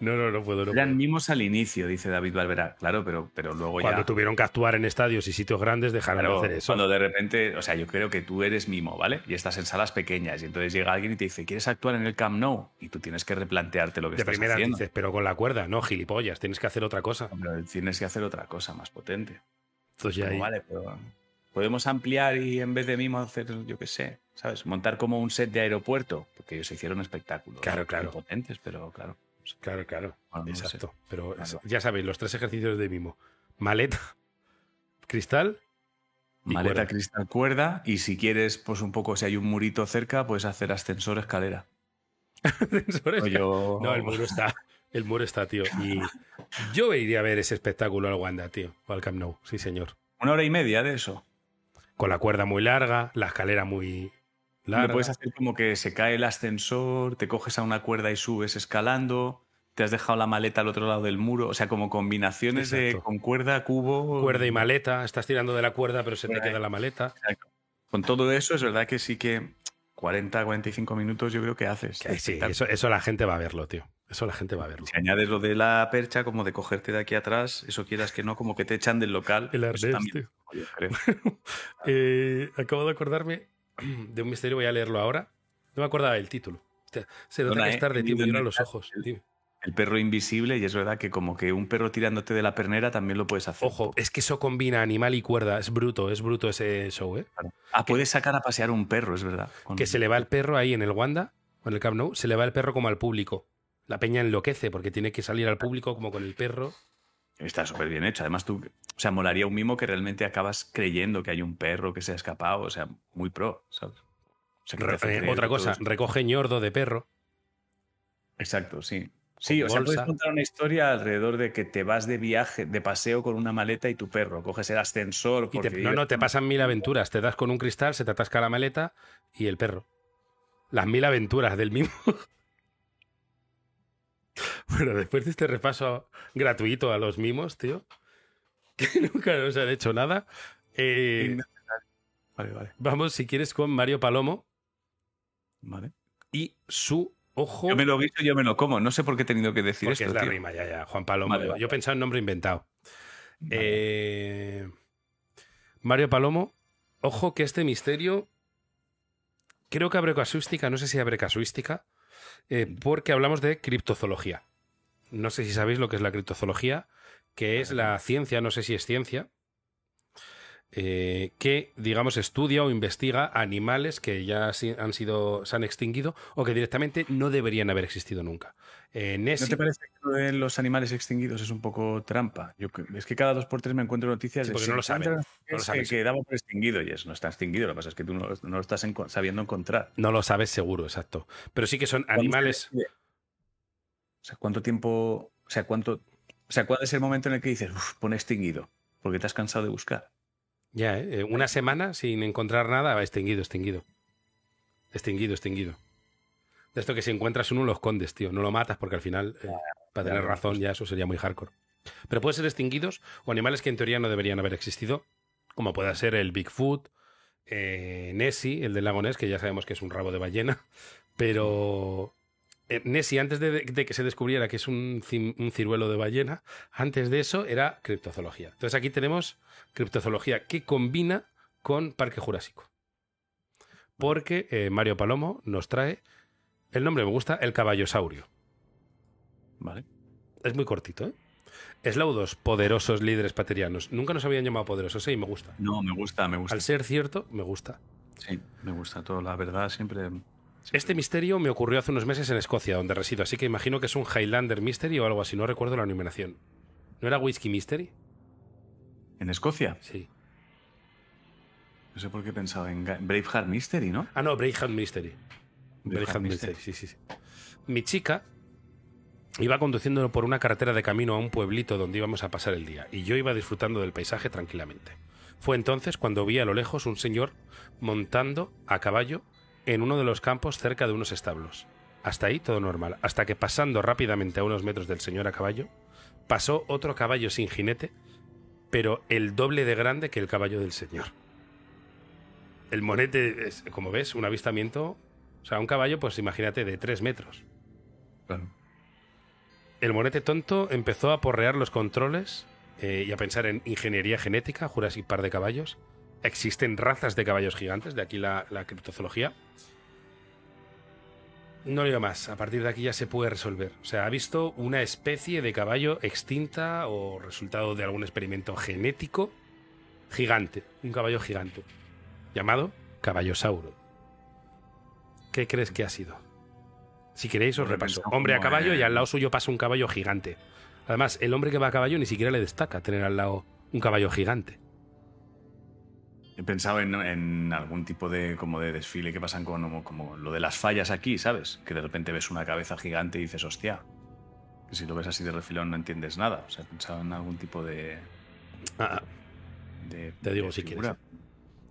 no, no puedo. No Eran puedo. mimos al inicio, dice David Barberá. Claro, pero, pero luego Cuando ya... tuvieron que actuar en estadios y sitios grandes, dejaron Claro, de hacer eso. cuando de repente, o sea, yo creo que tú eres mimo, ¿vale? Y estás en salas pequeñas y entonces llega alguien y te dice, ¿quieres actuar en el Camp Nou? Y tú tienes que replantearte lo que De estás primera haciendo. dices, pero con la cuerda, no, gilipollas, tienes que hacer otra cosa. Pero tienes que hacer otra cosa más potente. Entonces ya Como, ahí- vale, pero podemos ampliar y en vez de mimo hacer, yo qué sé, ¿sabes? Montar como un set de aeropuerto, porque ellos hicieron espectáculos. Claro, ¿no? claro. Potentes, pero claro. Claro, claro. Bueno, no sé. Exacto. Pero Claro. ya sabéis, los tres ejercicios de mimo. Maleta, [laughs] cristal y Maleta, cuerda. cristal, cuerda. Y si quieres, pues un poco, si hay un murito cerca, puedes hacer ascensor, escalera. [laughs] O esta- yo- No, el muro está. El muro está, tío. Y [laughs] yo iría a ver ese espectáculo al Wanda, tío. O al Camp Nou, sí, señor. Una hora y media de eso. Con la cuerda muy larga, la escalera muy Lo larga. puedes hacer como que se cae el ascensor, te coges a una cuerda y subes escalando, te has dejado la maleta al otro lado del muro, o sea, como combinaciones de con cuerda, cubo. Cuerda y maleta. Estás tirando de la cuerda, pero se te queda la maleta. Con todo eso, es verdad que sí que 40, 45 minutos yo creo que haces. Que sí, eso, eso la gente va a verlo, tío. Eso la gente va a verlo. Si añades lo de la percha, como de cogerte de aquí atrás, eso quieras que no, como que te echan del local. El arnés, tío. yo creo. [laughs] Eh, acabo de acordarme de un misterio, voy a leerlo ahora. No me acordaba del título. Se nota Perdona, que es tarde, tío, me los ojos. El perro invisible, y es verdad que como que un perro tirándote de la pernera también lo puedes hacer. Ojo, es que eso combina animal y cuerda. Es bruto, es bruto ese show, ¿eh? Ah, puedes sacar a pasear un perro, es verdad. Con- Que se le va el perro ahí en el Wanda, o en el Camp Nou, se le va el perro como al público. La peña enloquece porque tiene que salir al público como con el perro. Está súper bien hecho. Además, tú, o sea, molaría un mimo que realmente acabas creyendo que hay un perro que se ha escapado. O sea, muy pro, ¿sabes? O sea, que te Re- hace eh, otra cosa, recoge ñordo de perro. Exacto, sí. Sí, o sea, puedes contar una historia alrededor de que te vas de viaje, de paseo con una maleta y tu perro. Coges el ascensor. Y te- no, no, te pasan mil aventuras. Te das con un cristal, se te atasca la maleta y el perro. Las mil aventuras del mismo. [laughs] [laughs] bueno, después de este repaso gratuito a los mimos, tío, [laughs] que nunca nos han hecho nada, eh, Vale, vale. vamos, si quieres, con Mario Palomo vale. y su ojo. Yo me lo guiso, yo me lo como. No sé por qué he tenido que decir porque esto. es la tío. rima, ya, ya. Juan Palomo. Vale. Yo pensaba en nombre inventado. Eh, Mario Palomo, ojo que este misterio creo que abre casuística, no sé si abre casuística, eh, porque hablamos de criptozoología. No sé si sabéis lo que es la criptozoología, que es la ciencia, no sé si es ciencia, eh, que, digamos, estudia o investiga animales que ya han sido, se han extinguido o que directamente no deberían haber existido nunca. Eh, ¿No te parece que lo de los animales extinguidos es un poco trampa? Yo, es que cada dos por tres me encuentro noticias Sí, de porque se no lo saben, no lo saben. que daba por extinguido y no está extinguido. Lo que pasa es que tú no, lo- no lo estás sabiendo encontrar. no lo sabes seguro, exacto. Pero sí que son ¿Cuándo se animales. O sea, ¿cuánto tiempo? O sea, ¿cuánto? O sea, ¿cuál es el momento en el que dices, uff, pone extinguido? Porque te has cansado de buscar. Ya, ¿eh? Eh, Una semana sin encontrar nada, va extinguido, extinguido. Extinguido, extinguido. De esto que si encuentras uno lo escondes, tío. No lo matas porque al final, eh, para tener razón, ya eso sería muy hardcore. Pero puede ser extinguidos o animales que en teoría no deberían haber existido, como pueda ser el Bigfoot, eh, Nessie, el del lago Ness, que ya sabemos que es un rabo de ballena, pero Nessie, antes de, de que se descubriera que es un ciruelo de ballena, antes de eso era criptozoología. Entonces aquí tenemos criptozoología que combina con Parque Jurásico. Porque eh, Mario Palomo nos trae, el nombre me gusta, el caballosaurio. ¿Vale? Es muy cortito, ¿eh? Eslaudos, poderosos líderes paterianos. Nunca nos habían llamado poderosos, ¿eh? Y me gusta. No, me gusta, me gusta. Al ser cierto, me gusta. Sí, me gusta todo. La verdad, siempre. Este misterio me ocurrió hace unos meses en Escocia, donde resido, así que imagino que es un Highlander Mystery o algo así, no recuerdo la numeración. ¿No era Whisky Mystery? ¿En Escocia? Sí. No sé por qué pensaba en Braveheart Mystery, ¿no? Ah, no, Braveheart Mystery. Braveheart Braveheart Mystery, sí, sí, sí. Mi chica iba conduciendo por una carretera de camino a un pueblito donde íbamos a pasar el día, y yo iba disfrutando del paisaje tranquilamente. Fue entonces cuando vi a lo lejos un señor montando a caballo en uno de los campos cerca de unos establos. Hasta ahí todo normal, hasta que pasando rápidamente a unos metros del señor a caballo, pasó otro caballo sin jinete, pero el doble de grande que el caballo del señor. El monete, es, como ves, un avistamiento, o sea, un caballo, pues imagínate, de tres metros. Claro. El monete tonto empezó a porrear los controles eh, y a pensar en ingeniería genética, Jurassic Park de caballos. Existen razas de caballos gigantes, de aquí la, la criptozoología. No digo más, a partir de aquí ya se puede resolver. O sea, ha visto una especie de caballo extinta o resultado de algún experimento genético gigante, un caballo gigante, llamado caballosauro. ¿Qué crees que ha sido? Si queréis os repaso. Hombre a caballo y al lado suyo pasa un caballo gigante. Además, el hombre que va a caballo ni siquiera le destaca tener al lado un caballo gigante. He pensado en, en algún tipo de como de desfile que pasan con como, como lo de las fallas aquí, ¿sabes? Que de repente ves una cabeza gigante y dices, hostia. Que si lo ves así de refilón no entiendes nada. O sea, he pensado en algún tipo de. Ah, de- Te digo de si figura.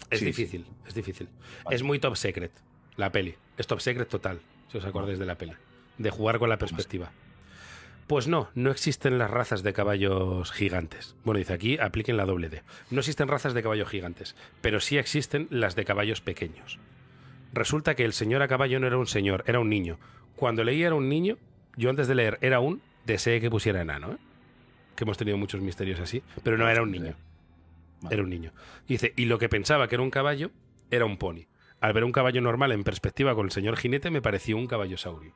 es Sí, difícil, es difícil. Vale. Es muy top secret, la peli. Es top secret total, si os acordáis de la peli. De jugar con la perspectiva. Pues no, no existen las razas de caballos gigantes. Bueno, dice aquí, apliquen la doble D. No existen razas de caballos gigantes, pero sí existen las de caballos pequeños. Resulta que el señor a caballo no era un señor, era un niño. Cuando leí era un niño, yo antes de leer era un, deseé que pusiera enano, ¿eh? Que hemos tenido muchos misterios así, pero no era un niño. Era un niño. Dice, y lo que pensaba que era un caballo, era un pony. Al ver un caballo normal en perspectiva con el señor jinete, me pareció un caballosaurio.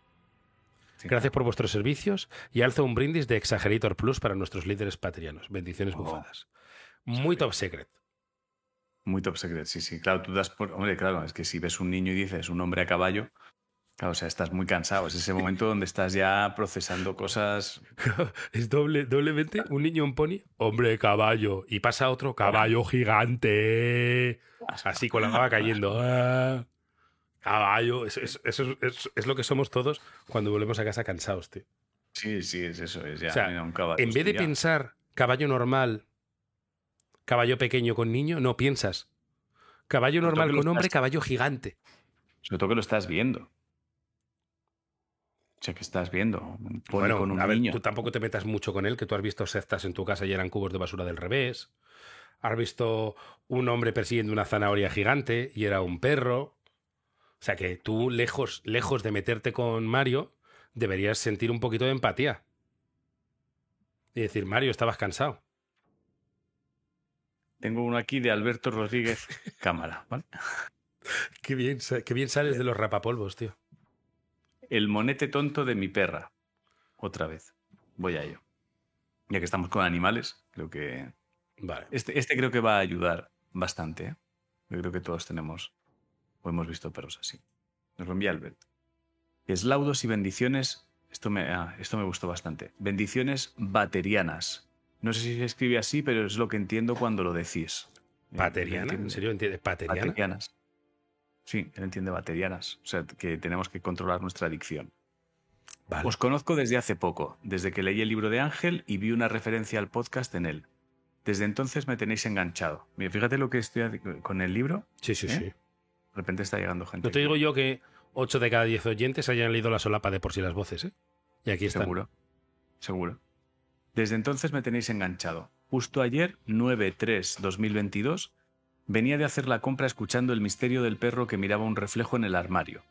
Sí. Gracias por vuestros servicios y alzo un brindis de Exagerator Plus para nuestros líderes patrianos. Bendiciones Oh. bufadas. Muy top secret. Muy top secret, sí, sí. Claro, tú das por. Hombre, claro, es que si ves un niño y dices un hombre a caballo, Claro, o sea, estás muy cansado. Es ese momento donde estás ya procesando cosas. [laughs] es doble, doblemente un niño, un pony, hombre, caballo. Y pasa otro caballo gigante. Así con la baba cayendo. [laughs] Caballo. Eso, es, lo que somos todos cuando volvemos a casa cansados, tío. Sí, sí, es eso. Es ya, o sea, un caballo, en vez de pensar caballo normal, caballo pequeño con niño, no piensas. Caballo normal con hombre, caballo gigante. Sobre todo que lo estás viendo. O sea, que estás viendo. Bueno, con un a ver, tú tampoco te metas mucho con él, que tú has visto sectas en tu casa y eran cubos de basura del revés. Has visto un hombre persiguiendo una zanahoria gigante y era un perro. O sea que tú, lejos, lejos de meterte con Mario, deberías sentir un poquito de empatía. Y decir, Mario, estabas cansado. Tengo uno aquí de Alberto Rodríguez [laughs] Cámara, ¿vale? qué, bien, qué bien sales de los rapapolvos, tío. El monete tonto de mi perra. Otra vez. Voy a ello. Ya que estamos con animales, creo que. Vale. Este, este creo que va a ayudar bastante. ¿eh? Yo creo que todos tenemos o hemos visto perros así. Nos lo envía Albert. Eslaudos y bendiciones. Esto me, ah, esto me gustó bastante. Bendiciones baterianas. No sé si se escribe así, pero es lo que entiendo cuando lo decís. ¿Baterianas? ¿En serio entiendes? ¿Baterianas? Sí, él entiende baterianas. O sea, que tenemos que controlar nuestra adicción. Os conozco desde hace poco, desde que leí el libro de Ángel y vi una referencia al podcast en él. Desde entonces me tenéis enganchado. Mira, fíjate lo que estoy con el libro. Sí, sí, ¿eh? sí. De repente está llegando gente. No te digo yo que 8 de cada 10 oyentes hayan leído la solapa de por sí las voces, ¿eh? Y aquí está. Seguro. Seguro. Desde entonces me tenéis enganchado. Justo ayer, 9-3-2022, Venía de hacer la compra escuchando el misterio del perro que miraba un reflejo en el armario.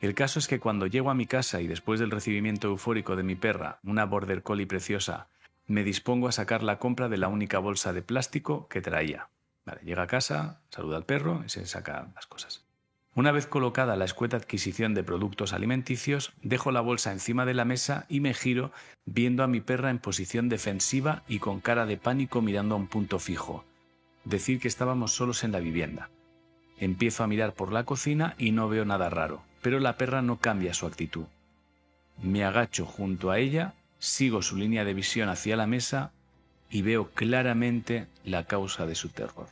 El caso es que cuando llego a mi casa y después del recibimiento eufórico de mi perra, una border collie preciosa, me dispongo a sacar la compra de la única bolsa de plástico que traía. Llega a casa, saluda al perro y se saca las cosas. Una vez colocada la escueta adquisición de productos alimenticios, dejo la bolsa encima de la mesa y me giro viendo a mi perra en posición defensiva y con cara de pánico mirando a un punto fijo decir que estábamos solos en la vivienda. Empiezo a mirar por la cocina y no veo nada raro, pero la perra no cambia su actitud. Me agacho junto a ella, sigo su línea de visión hacia la mesa y veo claramente la causa de su terror.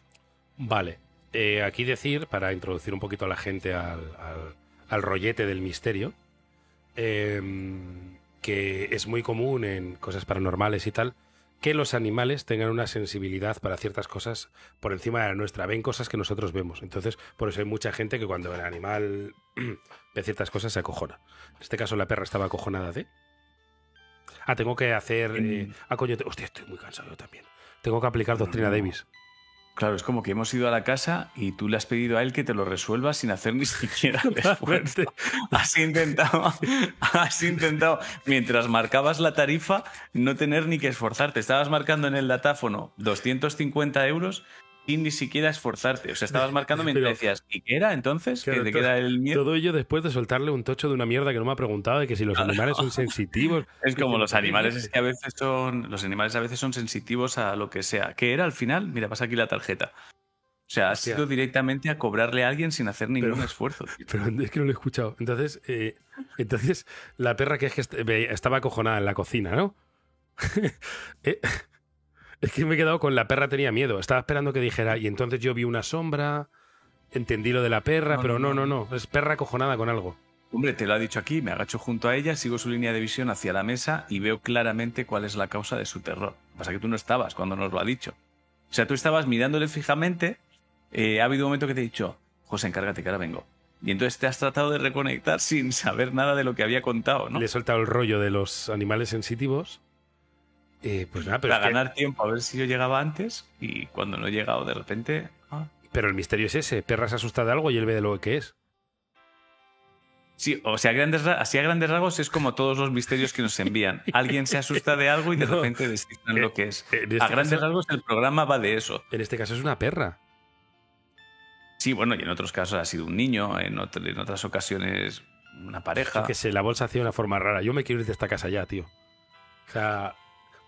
Vale, eh, aquí decir, para introducir un poquito a la gente al, rollete del misterio, em, que es muy común en cosas paranormales y tal, que los animales tengan una sensibilidad para ciertas cosas por encima de la nuestra. Ven cosas que nosotros vemos. Entonces, por eso hay mucha gente que cuando el animal [clears throat] ve ciertas cosas se acojona. En este caso, la perra estaba acojonada de. Ah, tengo que hacer. Eh, ah, coño, hostia, estoy muy cansado yo también. Tengo que aplicar doctrina Davis. Claro, es como que hemos ido a la casa y tú le has pedido a él que te lo resuelva sin hacer ni siquiera [laughs] el esfuerzo. Has intentado, has intentado, mientras marcabas la tarifa, no tener ni que esforzarte. Estabas marcando en el datáfono 250 euros sin ni siquiera esforzarte. O sea, estabas [laughs] marcando mientras decías, ¿y qué era entonces? ¿Que te queda el miedo? Todo ello después de soltarle un tocho de una mierda que no me ha preguntado de que si los animales son sensitivos. [laughs] Es como los animales es que a veces son. Los animales a veces son sensitivos a lo que sea. ¿Qué era al final? Mira, pasa aquí la tarjeta. O sea, has ido directamente a cobrarle a alguien sin hacer ningún esfuerzo. Pero es que no lo he escuchado. Entonces, eh, entonces la perra que es que estaba acojonada en la cocina, ¿no? [laughs] eh, es que me he quedado con la perra tenía miedo. Estaba esperando que dijera, y entonces yo vi una sombra, entendí lo de la perra, pero no, no, no. Es perra acojonada con algo. Hombre, te lo ha dicho aquí, me agacho junto a ella, sigo su línea de visión hacia la mesa y veo claramente cuál es la causa de su terror. Pasa que tú no estabas cuando nos lo ha dicho. O sea, tú estabas mirándole fijamente, eh, ha habido un momento que te he dicho, José, encárgate que ahora vengo. Y entonces te has tratado de reconectar [laughs] sin saber nada de lo que había contado, ¿no? Le he soltado el rollo de los animales sensitivos eh, pues nada, pero Para ganar tiempo, a ver si yo llegaba antes y cuando no he llegado, de repente. Ah. Pero el misterio es ese: Perra se asusta de algo y él ve de lo que es. Sí, o sea, grandes, así a grandes rasgos es como todos los misterios que nos envían. [laughs] Alguien se asusta de algo y de repente descifran lo que es. Este a grandes rasgos el programa va de eso. En este caso es una perra. Sí, bueno, y en otros casos ha sido un niño, en, en otras ocasiones una pareja. que sé, la bolsa hacía una forma rara. Yo me quiero ir de esta casa ya, tío. O sea,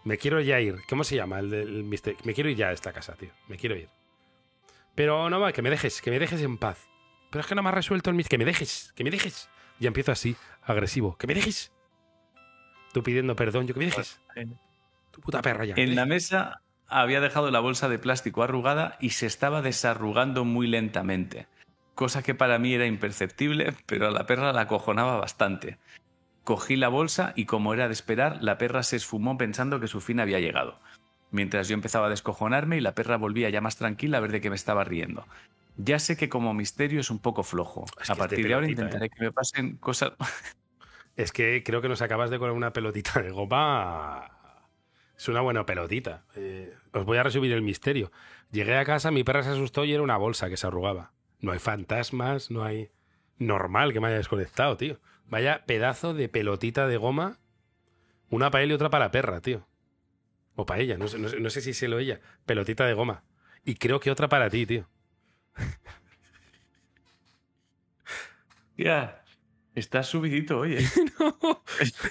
me quiero ya ir. ¿Cómo se llama el del misterio? Me quiero ir ya a esta casa, tío. Me quiero ir. Pero no va, que me dejes, que me dejes en paz. Pero es que no me ha resuelto el misterio. Que me dejes, que me dejes. Ya empiezo así, agresivo. ¡Que me dejes! Tú pidiendo perdón, yo que me dejes. Tu puta perra ya. En la mesa había dejado la bolsa de plástico arrugada y se estaba desarrugando muy lentamente, cosa que para mí era imperceptible, pero a la perra la acojonaba bastante. Cogí la bolsa y como era de esperar, la perra se esfumó pensando que su fin había llegado. Mientras yo empezaba a descojonarme y la perra volvía ya más tranquila a ver de qué me estaba riendo. Ya sé que como misterio es un poco flojo. Es que a partir de ahora intentaré que me pasen cosas... [laughs] Es que creo que nos acabas de colar una pelotita de goma. Es una buena pelotita. Eh, os voy a resumir el misterio. Llegué a casa, mi perra se asustó y era una bolsa que se arrugaba. No hay fantasmas, no hay. Normal que me haya desconectado, tío. Vaya pedazo de pelotita de goma. Una para él y otra para la perra, tío. O para ella, no sé, no sé- no sé si se lo ella. Pelotita de goma. Y creo que otra para ti, tío. Ya, estás subidito, oye. [laughs] No,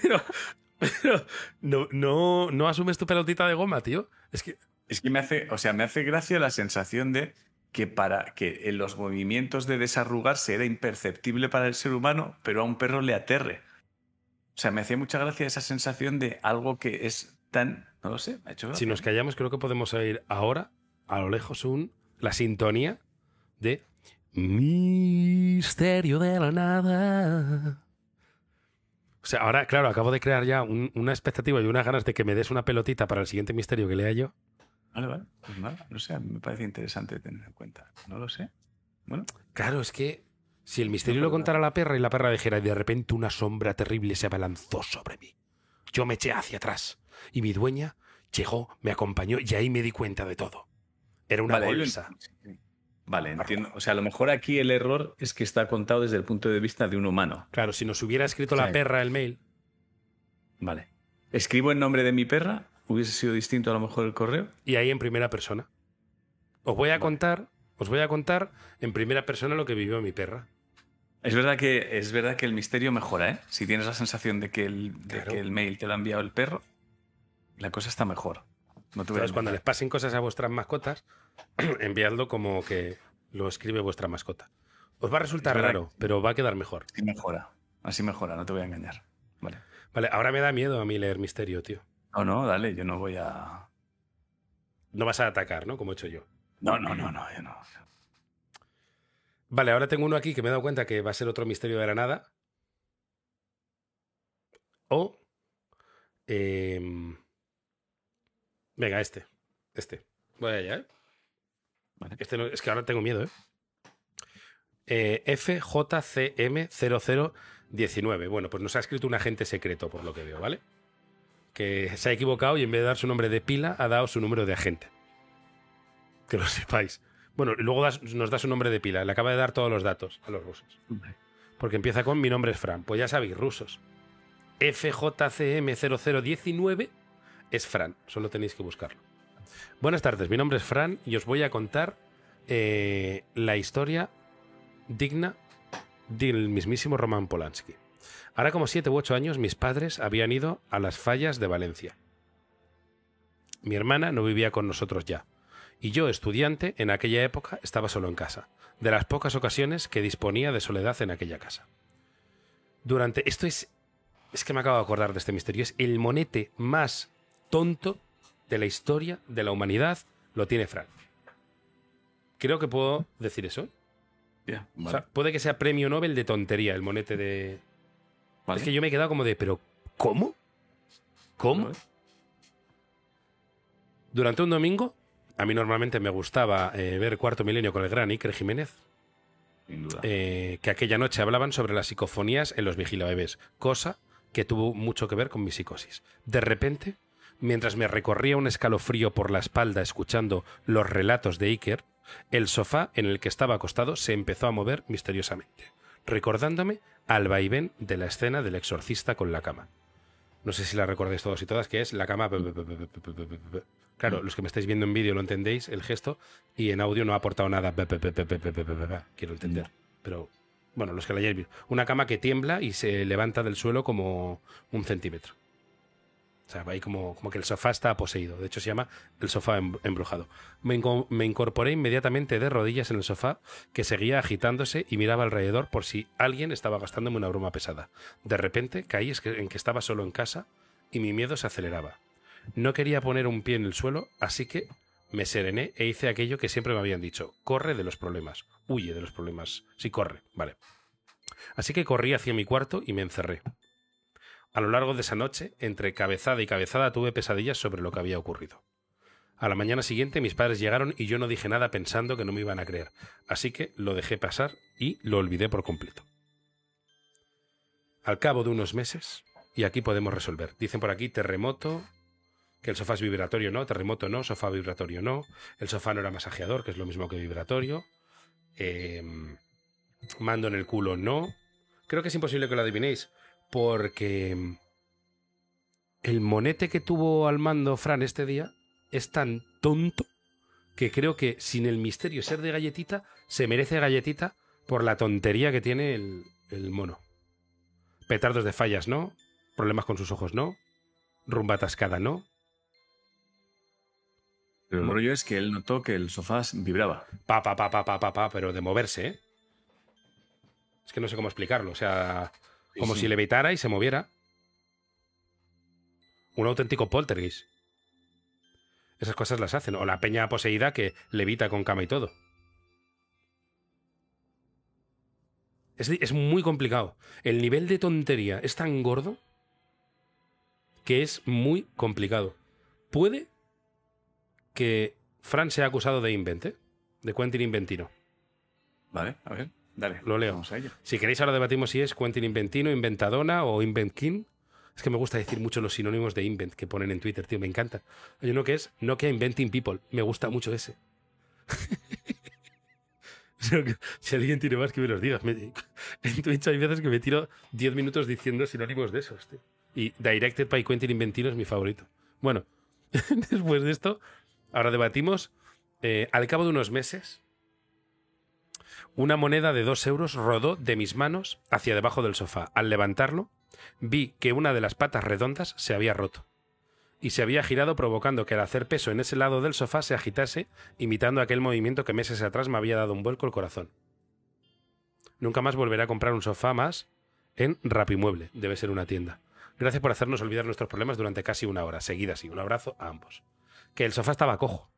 pero, pero no, no, no asumes tu pelotita de goma, tío. Es que Es que me hace, o sea, me hace gracia la sensación de que para que en los movimientos de desarrugarse era imperceptible para el ser humano, pero a un perro le aterre. O sea, me hacía mucha gracia esa sensación de algo que es tan, no lo sé, ha hecho. Si nos callamos, creo que podemos oír ahora, a lo lejos, un, la sintonía de Misterio de la Nada. O sea, ahora, claro, acabo de crear ya un- una expectativa y unas ganas de que me des una pelotita para el siguiente misterio que lea yo. Vale, vale, pues nada, no sé, me parece interesante tener en cuenta. No lo sé. Bueno, Claro, es que si el misterio No, lo contara la perra y la perra dijera y de repente una sombra terrible se abalanzó sobre mí. Yo me eché hacia atrás y mi dueña llegó, me acompañó y ahí me di cuenta de todo. Era una vale, ahí lo bolsa. Vale, entiendo. O sea, a lo mejor aquí el error es que está contado desde el punto de vista de un humano. Claro, si nos hubiera escrito la perra el mail, Vale. Escribo en nombre de mi perra, hubiese sido distinto a lo mejor el correo. y ahí en primera persona. Os voy a Vale. contar, os voy a contar en primera persona lo que vivió mi perra. Es verdad que es verdad que el misterio mejora, ¿eh? Si tienes la sensación de que el, de Claro. que el mail te lo ha enviado el perro, la cosa está mejor. No Entonces, cuando les pasen cosas a vuestras mascotas, [clears throat] enviadlo como que lo escribe vuestra mascota. Os va a resultar raro, pero va a quedar mejor. Así mejora. Así mejora, no te voy a engañar. Vale. Vale, ahora me da miedo a mí leer misterio, tío. No, no, dale, yo no voy a. No vas a atacar, ¿no? Como he hecho yo. No, no, no, no, yo no. Vale, ahora tengo uno aquí que me he dado cuenta que va a ser otro misterio de la nada. O. em, venga, este. Este. Voy allá, ¿eh? Vale. Este no- es que ahora tengo miedo, ¿eh? Eh, FJCM0019. Bueno, pues nos ha escrito un agente secreto, por lo que veo, ¿vale? Que se ha equivocado y en vez de dar su nombre de pila, ha dado su número de agente. Que lo [laughs] sepáis. Bueno, luego nos da su nombre de pila. Le acaba de dar todos los datos a los rusos. Porque empieza con mi nombre es Fran. Pues ya sabéis, rusos. FJCM0019 es Fran. Solo tenéis que buscarlo. Buenas tardes, mi nombre es Fran y os voy a contar eh, la historia digna del mismísimo Roman Polanski. Ahora como siete u ocho años mis padres habían ido a las fallas de Valencia. Mi hermana no vivía con nosotros ya. Y yo, estudiante, en aquella época estaba solo en casa, de las pocas ocasiones que disponía de soledad en aquella casa. Durante... Esto es... Es que me acabo de acordar de este misterio. Es el monete más tonto de la historia de la humanidad. Lo tiene Fran. Creo que puedo decir eso. O sea, puede que sea premio Nobel de tontería el monete de... vale. Es que yo me he quedado como de, pero ¿cómo? ¿Cómo? Durante un domingo, a mí normalmente me gustaba eh, ver Cuarto Milenio con el gran Iker Jiménez, Sin duda. eh, que aquella noche hablaban sobre las psicofonías en los vigilabebés, cosa que tuvo mucho que ver con mi psicosis. De repente, mientras me recorría un escalofrío por la espalda escuchando los relatos de Iker, el sofá en el que estaba acostado se empezó a mover misteriosamente, recordándome al vaivén de la escena del exorcista con la cama. No sé si la recordáis todos y todas, que es la cama. Claro, los que me estáis viendo en vídeo lo entendéis, el gesto, y en audio no ha aportado nada. Quiero entender. Pero, bueno, los que la hayáis visto. Una cama que tiembla y se levanta del suelo como un centímetro. Sea, ahí como, que el sofá está poseído. De hecho, se llama el sofá em- embrujado. Me, me incorporé inmediatamente de rodillas en el sofá, que seguía agitándose y miraba alrededor por si alguien estaba gastándome una broma pesada. De repente caí en que estaba solo en casa y mi miedo se aceleraba. No quería poner un pie en el suelo, así que me serené e hice aquello que siempre me habían dicho. Corre de los problemas. Huye de los problemas. Sí, corre. Vale. Así que corrí hacia mi cuarto y me encerré. A lo largo de esa noche, entre cabezada y cabezada, tuve pesadillas sobre lo que había ocurrido. A la mañana siguiente mis padres llegaron y yo no dije nada pensando que no me iban a creer, así que lo dejé pasar y lo olvidé por completo. Al cabo de unos meses, y aquí podemos resolver, dicen por aquí terremoto, que el sofá es vibratorio no, terremoto no, sofá vibratorio no, el sofá no era masajeador, que es lo mismo que vibratorio, em, mando en el culo no. Creo que es imposible que lo adivinéis, porque mm, el monete que tuvo al mando Fran este día es tan tonto que creo que sin el misterio ser de galletita, se merece galletita por la tontería que tiene el, el mono. Petardos de fallas no, problemas con sus ojos no, rumba atascada no, Pero el rollo es que él notó que el sofá vibraba. pa, pa, pa, pa, pa, pa, pa, pero de moverse, ¿eh? Es que no sé cómo explicarlo, o sea, como sí. si levitara y se moviera. Un auténtico poltergeist. Esas cosas las hacen. O la peña poseída que levita con cama y todo. Es, es muy complicado. El nivel de tontería es tan gordo que es muy complicado. Puede que Fran sea acusado de invent, ¿eh? De Quentin Inventino. Vale, a ver, dale. Lo leo. Vamos a ello. Si queréis ahora debatimos si es Quentin Inventino, Inventadona o Invent King. Es que me gusta decir mucho los sinónimos de Invent que ponen en Twitter, tío, me encanta. Hay uno que es Nokia Inventing People. Me gusta mucho ese. [laughs] Si alguien tiene más que me los diga. En Twitch hay veces que me tiro 10 minutos diciendo sinónimos de esos, tío. Y Directed by Quentin Inventino es mi favorito. Bueno, [laughs] después de esto, ahora debatimos. eh, al cabo de unos meses, una moneda de dos euros rodó de mis manos hacia debajo del sofá. Al levantarlo, vi que una de las patas redondas se había roto y se había girado provocando que al hacer peso en ese lado del sofá se agitase, imitando aquel movimiento que meses atrás me había dado un vuelco el corazón. Nunca más volveré a comprar un sofá más en Rapimueble, debe ser una tienda. Gracias por hacernos olvidar nuestros problemas durante casi una hora, seguida así. Un abrazo a ambos. Que el sofá estaba cojo.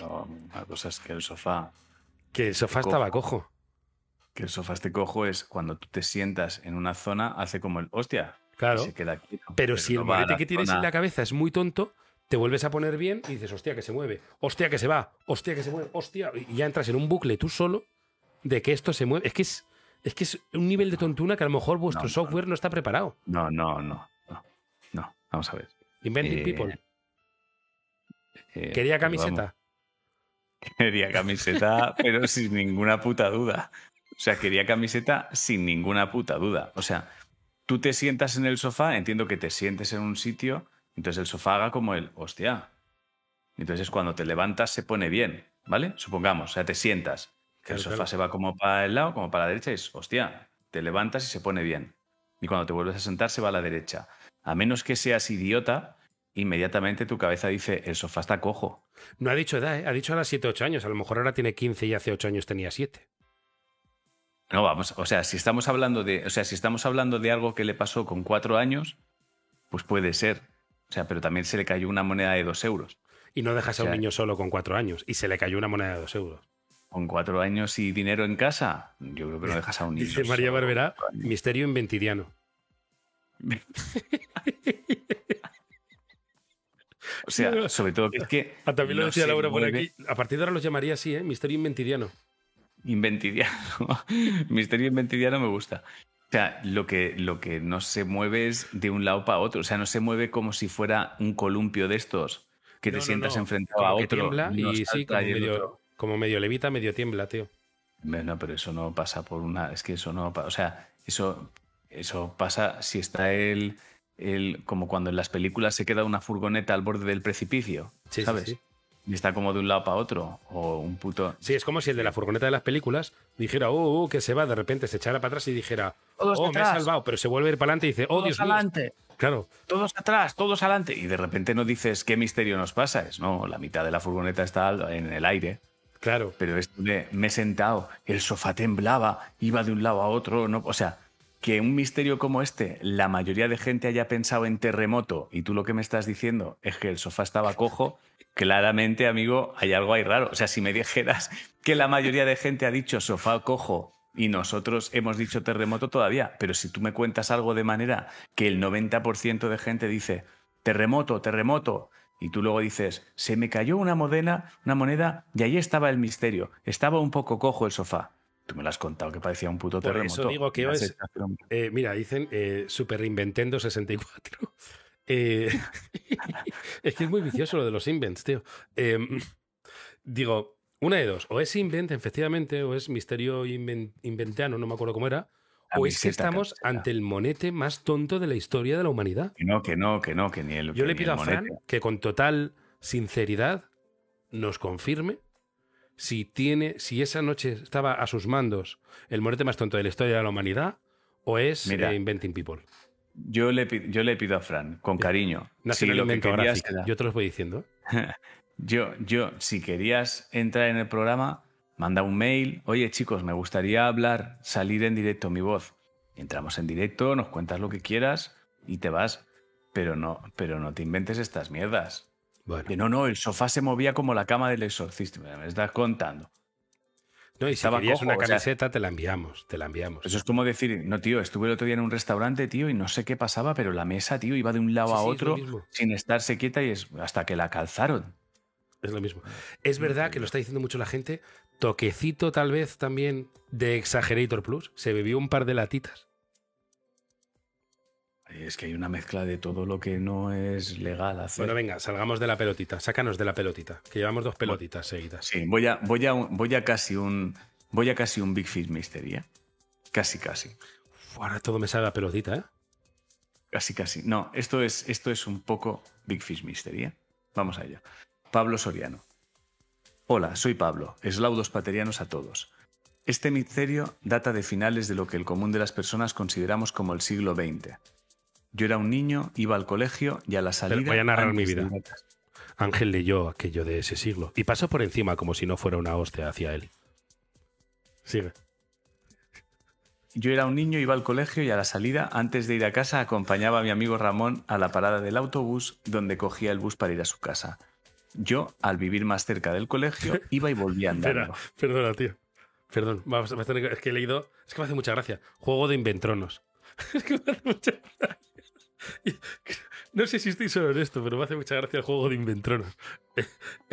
No, la cosa es que el sofá, Que el sofá estaba cojo. que el sofá este cojo es cuando tú te sientas en una zona, hace como el hostia. Claro. se queda. Pero si el no la que tienes zona- en la cabeza es muy tonto, te vuelves a poner bien y dices, hostia, que se mueve, hostia, que se va, hostia, que se mueve, hostia. Y ya entras en un bucle tú solo de que esto se mueve. Es que es, es, que es un nivel de tontuna que a lo mejor vuestro No, software no está preparado. No, no, no, no. Vamos a ver. Inventing Eh, People. Eh, Quería camiseta. [laughs] Quería camiseta, pero sin ninguna puta duda. O sea, quería camiseta sin ninguna puta duda. O sea, tú te sientas en el sofá, entiendo que te sientes en un sitio, entonces el sofá haga como el, hostia. Entonces cuando te levantas se pone bien, ¿vale? Supongamos, o sea, te sientas, que el sofá claro. se va como para el lado, como para la derecha, y es, hostia, te levantas y se pone bien. Y cuando te vuelves a sentar se va a la derecha. A menos que seas idiota, inmediatamente tu cabeza dice, el sofá está cojo. No ha dicho edad, ¿eh? ha dicho ahora 7 8 años. A lo mejor ahora tiene 15 y hace 8 años tenía 7. No, vamos, o sea, si estamos hablando de, o sea, si estamos hablando de algo que le pasó con cuatro años, pues puede ser. O sea, pero también se le cayó una moneda de dos euros. Y no dejas a un niño solo con 4 años y se le cayó una moneda de 2 euros. Con cuatro años y dinero en casa, yo creo que no dejas a un niño. Dice María Barberá, misterio inventidiano. [laughs] O sea, sobre todo que es que. Ah, también lo no decía Laura por aquí. A partir de ahora los llamaría así, ¿eh? Misterio inventidiano. Inventidiano. [laughs] Misterio inventidiano me gusta. O sea, lo que, lo que no se mueve es de un lado para otro. O sea, no se mueve como si fuera un columpio de estos que No, te no, sientas enfrentado Como a que otro. tiembla uno y sí, como medio, otro- como medio levita, medio tiembla, tío. No, pero eso no pasa por una. Es que eso no pasa. O sea, eso, eso pasa si está el, el. Como cuando en las películas se queda una furgoneta al borde del precipicio. Sí, ¿Sabes? sí. y está como de un lado para otro. O un puto. Sí, es como si el de la furgoneta de las películas dijera, oh, oh que se va, de repente se echara para atrás y dijera, oh, me he salvado, pero se vuelve a ir para adelante y dice, oh, Dios adelante. Claro. Todos atrás, todos adelante. Y de repente no dices qué misterio nos pasa. Es no, la mitad de la furgoneta está en el aire. Claro. Pero esto de me he sentado, el sofá temblaba, iba de un lado a otro. No, o sea, que un misterio como este, la mayoría de gente haya pensado en terremoto y tú lo que me estás diciendo es que el sofá estaba cojo, claramente, amigo, hay algo ahí raro. O sea, si me dijeras que la mayoría de gente ha dicho sofá cojo y nosotros hemos dicho terremoto todavía, pero si tú me cuentas algo de manera que el 90% de gente dice terremoto, terremoto, y tú luego dices, se me cayó una moneda, una moneda y ahí estaba el misterio, estaba un poco cojo el sofá. Tú me lo has contado que parecía un puto Por Eso digo que es. Eh, mira, dicen eh, Super Reinventendo 64. [laughs] Eh, [laughs] es que es muy vicioso lo de los invents, tío. Em, digo, una de dos. O es invent, efectivamente, o es misterio inventiano, no me acuerdo cómo era. o es que estamos ante el monete más tonto de la historia de la humanidad. Que no, que no, que no, que ni el. Yo le pido a Fran que con total sinceridad nos confirme si tiene, si esa noche estaba a sus mandos el morete más tonto de la historia de la humanidad o es eh, Inventing People. Yo le, yo le pido a Fran, con cariño. Nacional si Invento Yo te lo voy diciendo. [laughs] yo, yo, si querías entrar en el programa, manda un mail. Oye, chicos, me gustaría hablar, salir en directo mi voz. Entramos en directo, nos cuentas lo que quieras y te vas. Pero no, pero no te inventes estas mierdas. Que no, no, el sofá se movía como la cama del exorcista. Me estás contando. No, y si querías una camiseta, te la enviamos, te la enviamos. Eso es como decir, no, tío, estuve el otro día en un restaurante, tío, y no sé qué pasaba, pero la mesa, tío, iba de un lado a otro sin estarse quieta y es hasta que la calzaron. Es lo mismo. Es verdad que lo está diciendo mucho la gente. Toquecito, tal vez, también de Exagerator Plus. Se bebió un par de latitas. Es que hay una mezcla de todo lo que no es legal hacer. Bueno, venga, salgamos de la pelotita. Sácanos de la pelotita, que llevamos dos pelotitas seguidas. Sí, voy a, voy a, voy a casi un. Voy a casi un Big Fish Mystery, ¿eh? Casi, casi. ahora todo me sale la pelotita, ¿eh? Casi, casi. No, esto es, esto es un poco Big Fish Mystery, ¿eh? Vamos a ello. Pablo Soriano. Hola, soy Pablo. Eslaudos paterianos a todos. Este misterio data de finales de lo que el común de las personas consideramos como el siglo XX yo era un niño, iba al colegio y a la salida. voy a narrar mi vida. Ángel leyó aquello de ese siglo y pasó por encima como si no fuera una hostia hacia él. Sigue. Yo era un niño, iba al colegio y a la salida, antes de ir a casa, acompañaba a mi amigo Ramón a la parada del autobús donde cogía el bus para ir a su casa. Yo, al vivir más cerca del colegio, [laughs] iba y volvía andando. Espera, perdona, tío. Perdón, vamos a es que he leído. Es que me hace mucha gracia. Juego de Inventronos. [laughs] es que me hace mucha gracia. [laughs] No sé si estoy solo en esto, pero me hace mucha gracia el juego de Inventronos. [laughs]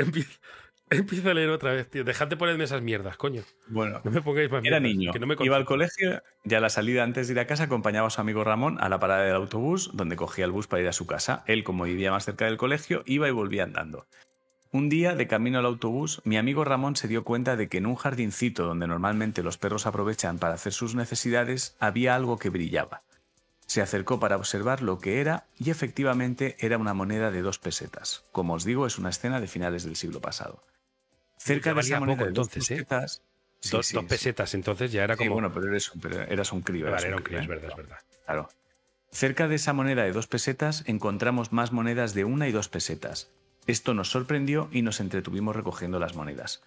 Empiezo, a leer otra vez, tío. Dejad de ponerme esas mierdas, coño. Bueno, no me pongáis más Era niño. iba al colegio y a la salida antes de ir a casa acompañaba a su amigo Ramón a la parada del autobús, donde cogía el bus para ir a su casa. Él, como vivía más cerca del colegio, iba y volvía andando. Un día, de camino al autobús, mi amigo Ramón se dio cuenta de que en un jardincito donde normalmente los perros aprovechan para hacer sus necesidades había algo que brillaba. Se acercó para observar lo que era y efectivamente era una moneda de dos pesetas. Como os digo, es una escena de finales del siglo pasado. Cerca de esa moneda entonces, dos ¿eh? pesetas... dos, pesetas, entonces ya era como... bueno, pero eres un, pero eras un crío. Vale, era un crío, es verdad, es verdad. Claro. Cerca de esa moneda de dos pesetas encontramos más monedas de una y dos pesetas. Esto nos sorprendió y nos entretuvimos recogiendo las monedas.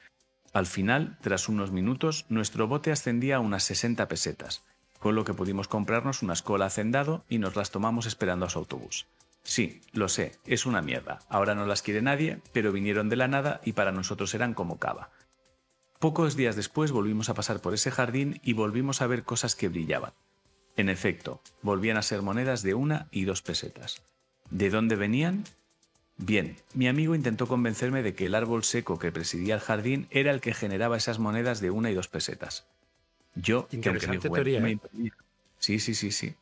Al final, tras unos minutos, nuestro bote ascendía a unas 60 pesetas con lo que pudimos comprarnos una escola hacendado y nos las tomamos esperando a su autobús. Sí, lo sé, es una mierda. Ahora no las quiere nadie, pero vinieron de la nada y para nosotros eran como cava. Pocos días después volvimos a pasar por ese jardín y volvimos a ver cosas que brillaban. En efecto, volvían a ser monedas de una y dos pesetas. ¿De dónde venían? Bien, mi amigo intentó convencerme de que el árbol seco que presidía el jardín era el que generaba esas monedas de una y dos pesetas. Yo, que aunque mi teoría, me ¿eh? impedía, Sí, sí, sí, sí.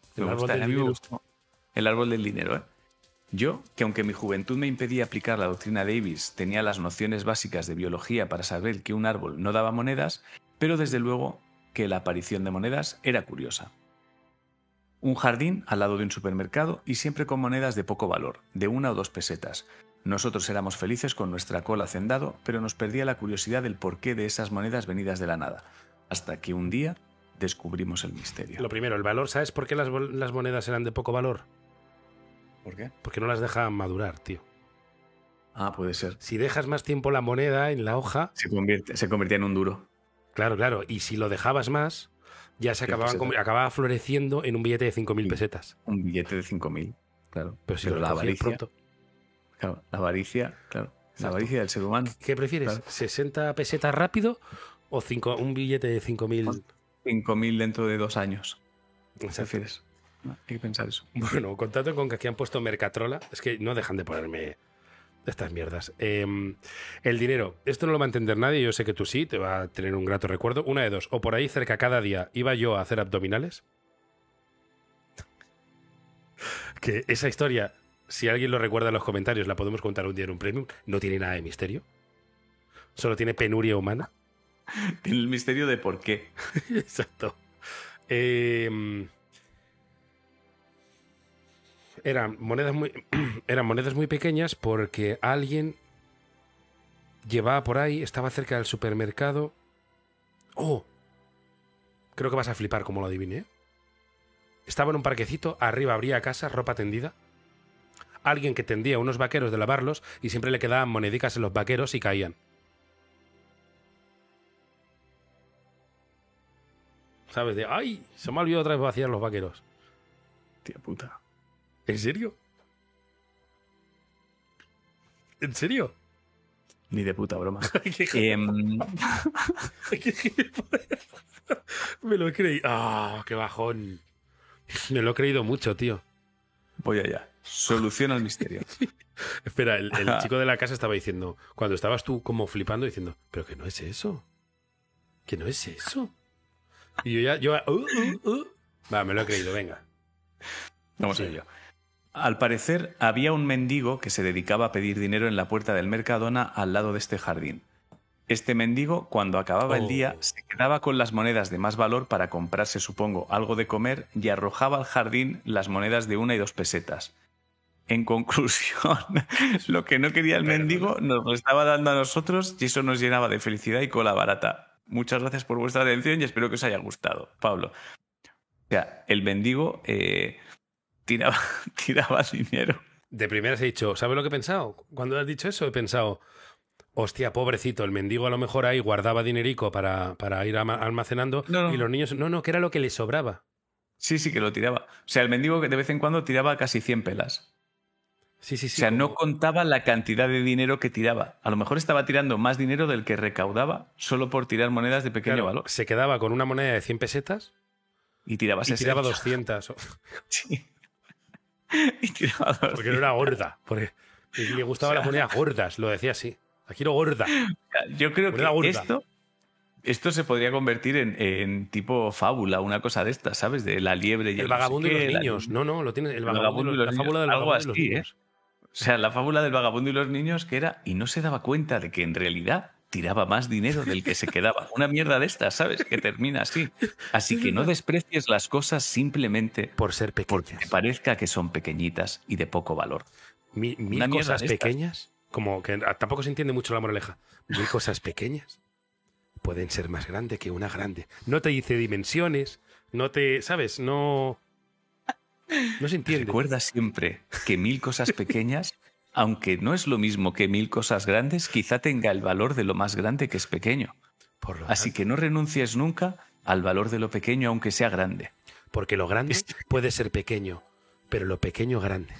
El árbol del dinero, ¿eh? Yo, que aunque mi juventud me impedía aplicar la doctrina Davis, tenía las nociones básicas de biología para saber que un árbol no daba monedas, pero desde luego que la aparición de monedas era curiosa. Un jardín al lado de un supermercado y siempre con monedas de poco valor, de una o dos pesetas. Nosotros éramos felices con nuestra cola hacendado, pero nos perdía la curiosidad del porqué de esas monedas venidas de la nada. Hasta que un día descubrimos el misterio. Lo primero, el valor. ¿Sabes por qué las, monedas eran de poco valor? ¿Por qué? Porque no las dejaban madurar, tío. Ah, puede ser. Si dejas más tiempo la moneda en la hoja, Se, convierte, se convertía en un duro. claro, claro. Y si lo dejabas más, ya se acababan, acababa floreciendo en un billete de 5.000 Sí. pesetas. Un billete de 5.000, claro. Pero si Pero lo la avaricia, pronto. claro, la avaricia, claro. Exacto. La avaricia del ser humano. ¿Qué prefieres? Claro. ¿60 pesetas rápido o cinco, un billete de 5.000? 5.000 dentro de dos años. ¿Prefieres? No, hay que pensar eso. [laughs] Bueno, contacto con que aquí han puesto Mercatrola. Es que no dejan de ponerme estas mierdas. Eh, el dinero. Esto no lo va a entender nadie. Yo sé que tú sí. Te va a tener un grato recuerdo. Una de dos. O por ahí cerca cada día iba yo a hacer abdominales. [laughs] Que esa historia, si alguien lo recuerda en los comentarios, la podemos contar un día en un premium. No tiene nada de misterio. Solo tiene penuria humana. Tiene [laughs] el misterio de por qué. [laughs] Exacto. Eh, eran monedas muy [clears throat] eran monedas muy pequeñas porque alguien llevaba por ahí, estaba cerca del supermercado. Oh, creo que vas a flipar como lo adiviné. Estaba en un parquecito, arriba habría casa, ropa tendida. Alguien que tendía unos vaqueros de lavarlos y siempre le quedaban monedicas en los vaqueros y caían. ¿Sabes? De, ¡ay! Se me ha olvidado otra vez vaciar los vaqueros. Tía puta. ¿En serio? ¿En serio? Ni de puta broma. [laughs] ¿Qué Em. [laughs] Me lo he creído. ¡Ah, qué bajón! Me lo he creído mucho, tío. voy allá. Solución al misterio. [laughs] Espera, el, el chico de la casa estaba diciendo, cuando estabas tú como flipando, diciendo, pero que no es eso. Que no es eso. Y yo ya, yo, uh, uh, uh. Va, me lo he creído, venga. Vamos Sí. a ello. Al parecer, había un mendigo que se dedicaba a pedir dinero en la puerta del Mercadona al lado de este jardín. Este mendigo, cuando acababa el Oh. día, se quedaba con las monedas de más valor para comprarse, supongo, algo de comer y arrojaba al jardín las monedas de una y dos pesetas. En conclusión, [laughs] lo que no quería el mendigo nos lo estaba dando a nosotros y eso nos llenaba de felicidad y cola barata. Muchas gracias por vuestra atención y espero que os haya gustado, Pablo. O sea, el mendigo eh, tiraba, [laughs] tiraba dinero. De primeras he dicho, ¿sabes lo que he pensado? Cuando has dicho eso he pensado, hostia, pobrecito, el mendigo a lo mejor ahí guardaba dinerico para, para ir almacenando No, no. y los niños, no, no, que era lo que le sobraba. Sí, sí, que lo tiraba. O sea, el mendigo que de vez en cuando tiraba casi 100 pelas. Sí, sí, O sí. sea, no contaba la cantidad de dinero que tiraba. A lo mejor estaba tirando más dinero del que recaudaba solo por tirar monedas de pequeño claro, valor. Se quedaba con una moneda de 100 pesetas Y tiraba y 60. tiraba 200. [laughs] Sí. y tiraba 200. Porque no era gorda. Porque le gustaban las monedas gordas, lo decía así. La quiero gorda. [laughs] Yo creo que gorda. esto, esto se podría convertir en, en tipo fábula, una cosa de estas, ¿sabes? De la liebre y El sé vagabundo y qué, los la- niños. No, no, lo tiene el El vagabundo, y los- la niños, fábula del algo vagabundo y los así, ¿eh? O sea, la fábula del vagabundo y los niños que era, y no se daba cuenta de que en realidad tiraba más dinero del que se quedaba. Una mierda de estas, ¿sabes? Que termina así. Así que no desprecies las cosas simplemente Por ser porque pequeñas. parezca que son pequeñitas y de poco valor. Mi- mil cosas pequeñas, como que tampoco se entiende mucho la moraleja. Mil cosas pequeñas pueden ser más grandes que una grande. No te dice dimensiones, no te, ¿sabes? No. No se entiende. Recuerda siempre que mil cosas pequeñas, aunque no es lo mismo que mil cosas grandes, quizá tenga el valor de lo más grande que es pequeño. Por lo Así tanto, que no renuncies nunca al valor de lo pequeño, aunque sea grande. Porque lo grande puede ser pequeño, pero lo pequeño grande.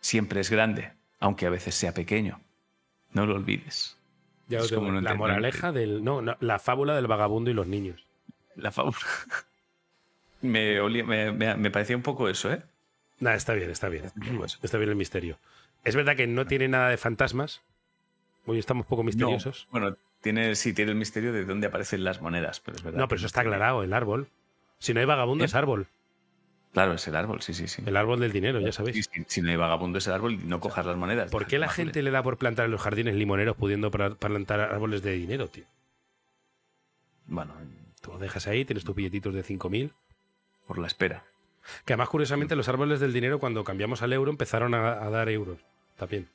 Siempre es grande, aunque a veces sea pequeño. No lo olvides. Ya Es como la moraleja del. No, no, la fábula del vagabundo y los niños. La fábula. Me, olía- me, me- me parecía un poco eso, ¿eh? Nada, está bien, está bien. Está bien el misterio. Es verdad que no tiene nada de fantasmas. Hoy estamos poco misteriosos. No, bueno, tiene, sí, tiene el misterio de dónde aparecen las monedas, pero es verdad. No, pero eso está aclarado, el árbol. Si no hay vagabundo, ¿Eh? es árbol. Claro, es el árbol, sí, sí, sí. El árbol del dinero, ya sabéis. sí, si no hay vagabundo es el árbol, no cojas las monedas. ¿Por qué la gente le da por plantar en los jardines limoneros pudiendo plantar árboles de dinero, tío? Bueno, Tú lo dejas ahí, tienes tus billetitos de 5.000. por la espera. Que además, curiosamente, los árboles del dinero, cuando cambiamos al euro, empezaron a, a dar euros. También.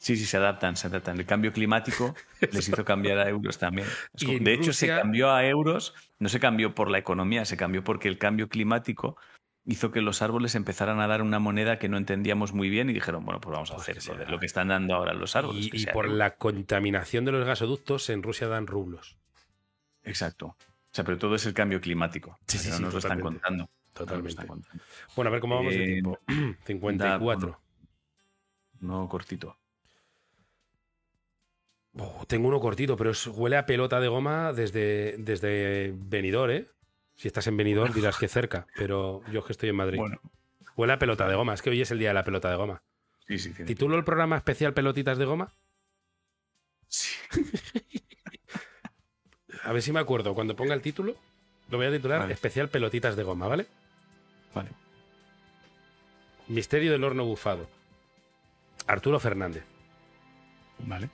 Sí, sí, se adaptan, se adaptan. El cambio climático [laughs] les hizo cambiar a euros también. de hecho, se cambió a euros, no se cambió por la economía, se cambió porque el cambio climático hizo que los árboles empezaran a dar una moneda que no entendíamos muy bien y dijeron, bueno, pues vamos a hacer eso, lo que están dando ahora los árboles. Y, por la contaminación de los gasoductos, en Rusia dan rublos. Exacto. O sea, pero todo es el cambio climático. Sí, sí, sí, nos lo están contando. Totalmente. Bueno, a ver cómo vamos de eh, tiempo. [clears throat] [clears throat] 54. no, cortito. Oh, tengo uno cortito, pero huele a pelota de goma desde, desde Benidorm, ¿eh? Si estás en Benidorm dirás que cerca, pero yo que estoy en Madrid. Bueno. Huele a pelota de goma. Es que hoy es el día de la pelota de goma. Sí, sí. ¿Titulo el programa especial Pelotitas de goma? Sí. [laughs] a ver si me acuerdo. Cuando ponga el título, lo voy a titular especial Pelotitas de goma, ¿vale? Vale. Misterio del horno bufado. Arturo Fernández. Vale.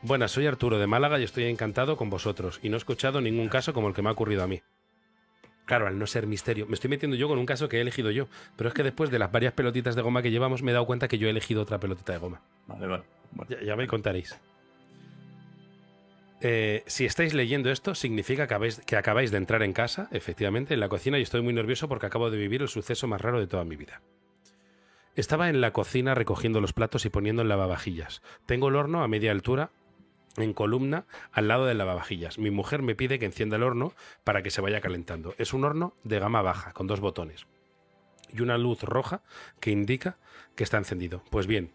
Buenas, soy Arturo de Málaga y estoy encantado con vosotros y no he escuchado ningún caso como el que me ha ocurrido a mí. Claro, al no ser misterio. Me estoy metiendo yo con un caso que he elegido yo. Pero es que después de las varias pelotitas de goma que llevamos, me he dado cuenta que yo he elegido otra pelotita de goma. Vale, vale. Ya, me contaréis. Eh, si estáis leyendo esto, significa que, que acabáis de entrar en casa, efectivamente, en la cocina, y estoy muy nervioso porque acabo de vivir el suceso más raro de toda mi vida. Estaba en la cocina recogiendo los platos y poniendo en lavavajillas. Tengo el horno a media altura en columna al lado del lavavajillas. Mi mujer me pide que encienda el horno para que se vaya calentando. Es un horno de gama baja, con dos botones. Y una luz roja que indica que está encendido. Pues bien,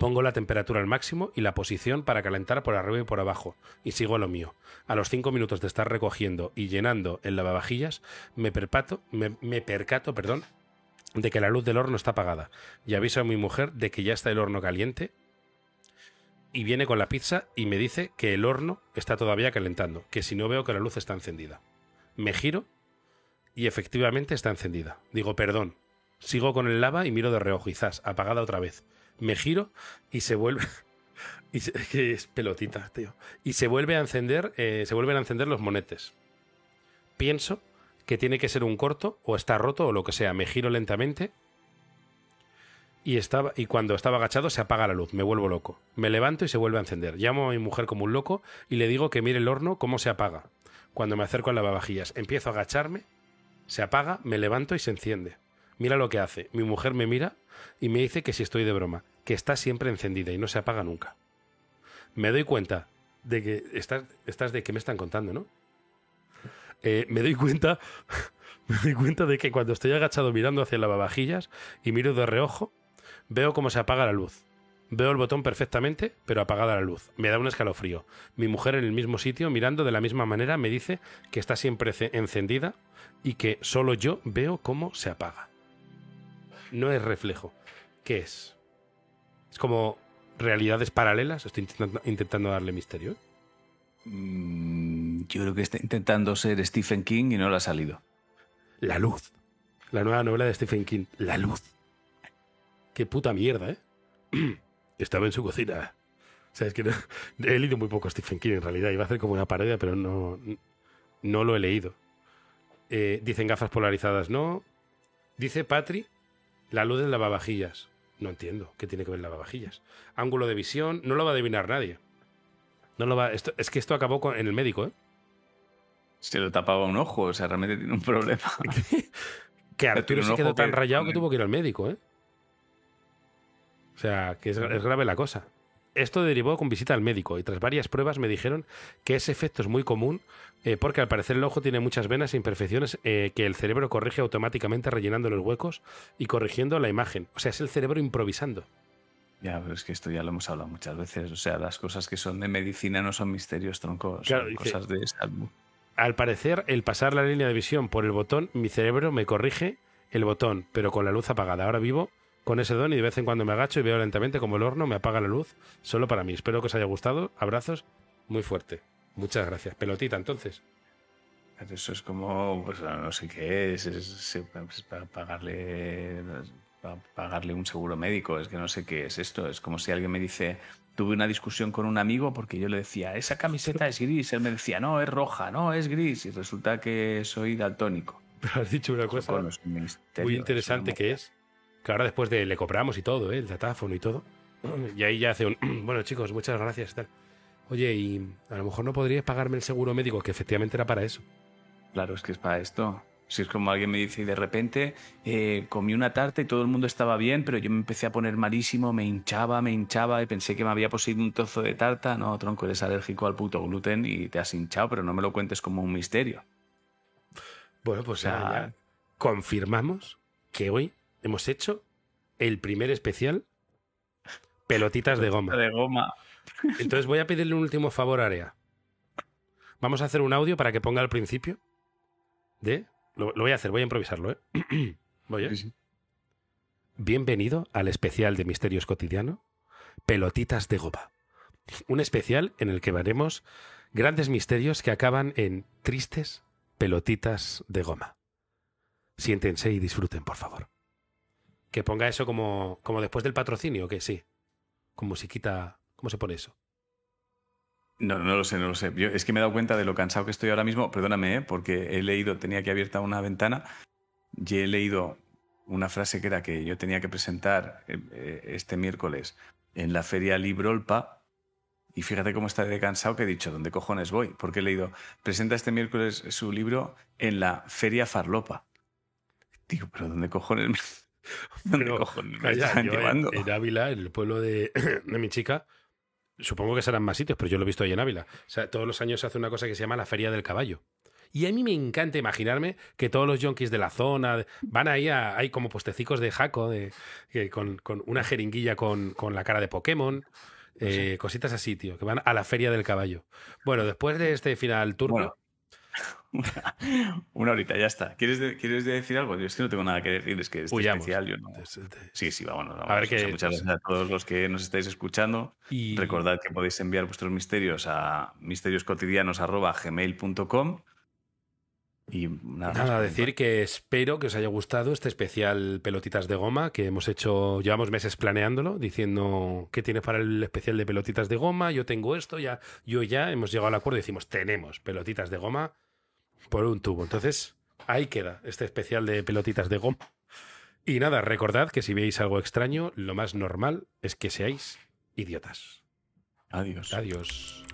pongo la temperatura al máximo y la posición para calentar por arriba y por abajo. Y sigo lo mío. A los cinco minutos de estar recogiendo y llenando el lavavajillas, me, perpato, me, me percato perdón, de que la luz del horno está apagada. Y aviso a mi mujer de que ya está el horno caliente y viene con la pizza y me dice que el horno está todavía calentando, que si no veo que la luz está encendida. Me giro y efectivamente está encendida. Digo, perdón. Sigo con el lava y miro de reojo, quizás, apagada otra vez. Me giro y se vuelve... [laughs] y [laughs] que es pelotita, tío. Y se vuelve a encender, eh, se vuelven a encender los monetes. Pienso que tiene que ser un corto o está roto o lo que sea. Me giro lentamente y, estaba, y cuando estaba agachado se apaga la luz, me vuelvo loco. Me levanto y se vuelve a encender. Llamo a mi mujer como un loco y le digo que mire el horno cómo se apaga. Cuando me acerco al lavavajillas, empiezo a agacharme, se apaga, me levanto y se enciende. Mira lo que hace. Mi mujer me mira y me dice que si estoy de broma, que está siempre encendida y no se apaga nunca. Me doy cuenta de que estás, de que me están contando, ¿no? Eh, me doy cuenta, [laughs] me doy cuenta de que cuando estoy agachado mirando hacia el lavavajillas y miro de reojo, Veo cómo se apaga la luz. Veo el botón perfectamente, pero apagada la luz. Me da un escalofrío. Mi mujer en el mismo sitio, mirando de la misma manera, me dice que está siempre encendida y que solo yo veo cómo se apaga. No es reflejo. ¿Qué es? Es como realidades paralelas. Estoy intentando, darle misterio. Mm, yo creo que está intentando ser Stephen King y no le ha salido. La luz. La nueva novela de Stephen King. La luz. Qué puta mierda, ¿eh? [clears throat] Estaba en su cocina. O sea, es que he leído muy poco Stephen King en realidad. Iba a hacer como una parodia, pero no, no lo he leído. Eh, dicen gafas polarizadas, no. Dice Patri, la luz del lavavajillas. No entiendo qué tiene que ver lavavajillas. Ángulo de visión, no lo va a adivinar nadie. No lo va, esto, es que esto acabó en el médico, ¿eh? Se lo tapaba un ojo, o sea, realmente tiene un problema. [laughs] que Arturo se quedó tan rayado que tuvo que ir al médico, ¿eh? O sea, que es, grave la cosa. Esto derivó con visita al médico y tras varias pruebas me dijeron que ese efecto es muy común eh, porque al parecer el ojo tiene muchas venas e imperfecciones eh, que el cerebro corrige automáticamente rellenando los huecos y corrigiendo la imagen. O sea, es el cerebro improvisando. Ya, pero es que esto ya lo hemos hablado muchas veces. O sea, las cosas que son de medicina no son misterios, troncos, son cosas de salud. Al parecer, el pasar la línea de visión por el botón, mi cerebro me corrige el botón, pero con la luz apagada. Ahora vivo con ese don y de vez en cuando me agacho y veo lentamente como el horno me apaga la luz solo para mí. Espero que os haya gustado. Abrazos muy fuerte. Muchas gracias. Pelotita, entonces. Eso es como, pues no sé qué es, es, para pagarle, para pagarle un seguro médico, es que no sé qué es esto. Es como si alguien me dice, tuve una discusión con un amigo porque yo le decía, esa camiseta es gris, él me decía, no, es roja, no, es gris, y resulta que soy daltónico. Pero has dicho una cosa muy interesante que es que ahora después de le compramos y todo, ¿eh? el datáfono y todo, [clears throat] Y ahí ya hace un. [clears throat] Bueno, chicos, muchas gracias. Tal. Oye, y a lo mejor no podríais pagarme el seguro médico, que efectivamente era para eso. Claro, es que es para esto. Si es como alguien me dice y de repente eh, comí una tarta y todo el mundo estaba bien, pero yo me empecé a poner malísimo, me hinchaba, me hinchaba y pensé que me había poseído un trozo de tarta. No, tronco, eres alérgico al puto gluten y te has hinchado, pero no me lo cuentes como un misterio. Bueno, pues ya confirmamos que hoy hemos hecho el primer especial pelotitas de goma. De goma. Entonces voy a pedirle un último favor a Area. Vamos a hacer un audio para que ponga al principio de lo, voy a hacer, voy a improvisarlo, ¿eh? [clears throat] voy, ¿eh? Bienvenido al especial de Misterios Cotidiano, Pelotitas de Goma. Un especial en el que veremos grandes misterios que acaban en tristes pelotitas de goma. Siéntense y disfruten, por favor. Que ponga eso como, como después del patrocinio, que sí. Con musiquita. ¿Cómo se pone eso? No, no lo sé, no lo sé. es que me he dado cuenta de lo cansado que estoy ahora mismo. Perdóname, ¿eh? porque he leído, tenía que abierta una ventana y he leído una frase que era que yo tenía que presentar eh, eh, este miércoles en la feria Librolpa. Y fíjate cómo está de cansado que he dicho, ¿dónde cojones voy? Porque he leído, presenta este miércoles su libro en la feria Farlopa. Digo, pero ¿dónde cojones me, [laughs] ¿dónde cojones me están llevando? En, Ávila, en el pueblo de, [clears throat] de mi chica, Supongo que serán más sitios, pero yo lo he visto ahí en Ávila. O sea, todos los años se hace una cosa que se llama la Feria del Caballo. Y a mí me encanta imaginarme que todos los yonkis de la zona van ahí a, hay como postecicos de jaco, de, con, una jeringuilla con, la cara de Pokémon, eh, cositas así, tío, que van a la feria del caballo. Bueno, después de este final turno, [laughs] Una horita, ya está. ¿Quieres, ¿Quieres decir algo? Yo es que no tengo nada que decir, es que es especial. Yo no... Sí, sí, vámonos. A ver que, muchas gracias a todos los que nos estáis escuchando. Y... Recordad que podéis enviar vuestros misterios a misterioscotidianos.gmail.com y nada, nada decir que espero que os haya gustado este especial Pelotitas de Goma que hemos hecho, llevamos meses planeándolo, diciendo qué tienes para el especial de Pelotitas de Goma, yo tengo esto, ya, yo ya hemos llegado al acuerdo y decimos, tenemos Pelotitas de Goma por un tubo. Entonces, ahí queda este especial de pelotitas de goma. Y nada, recordad que si veis algo extraño, lo más normal es que seáis idiotas. Adiós. Adiós.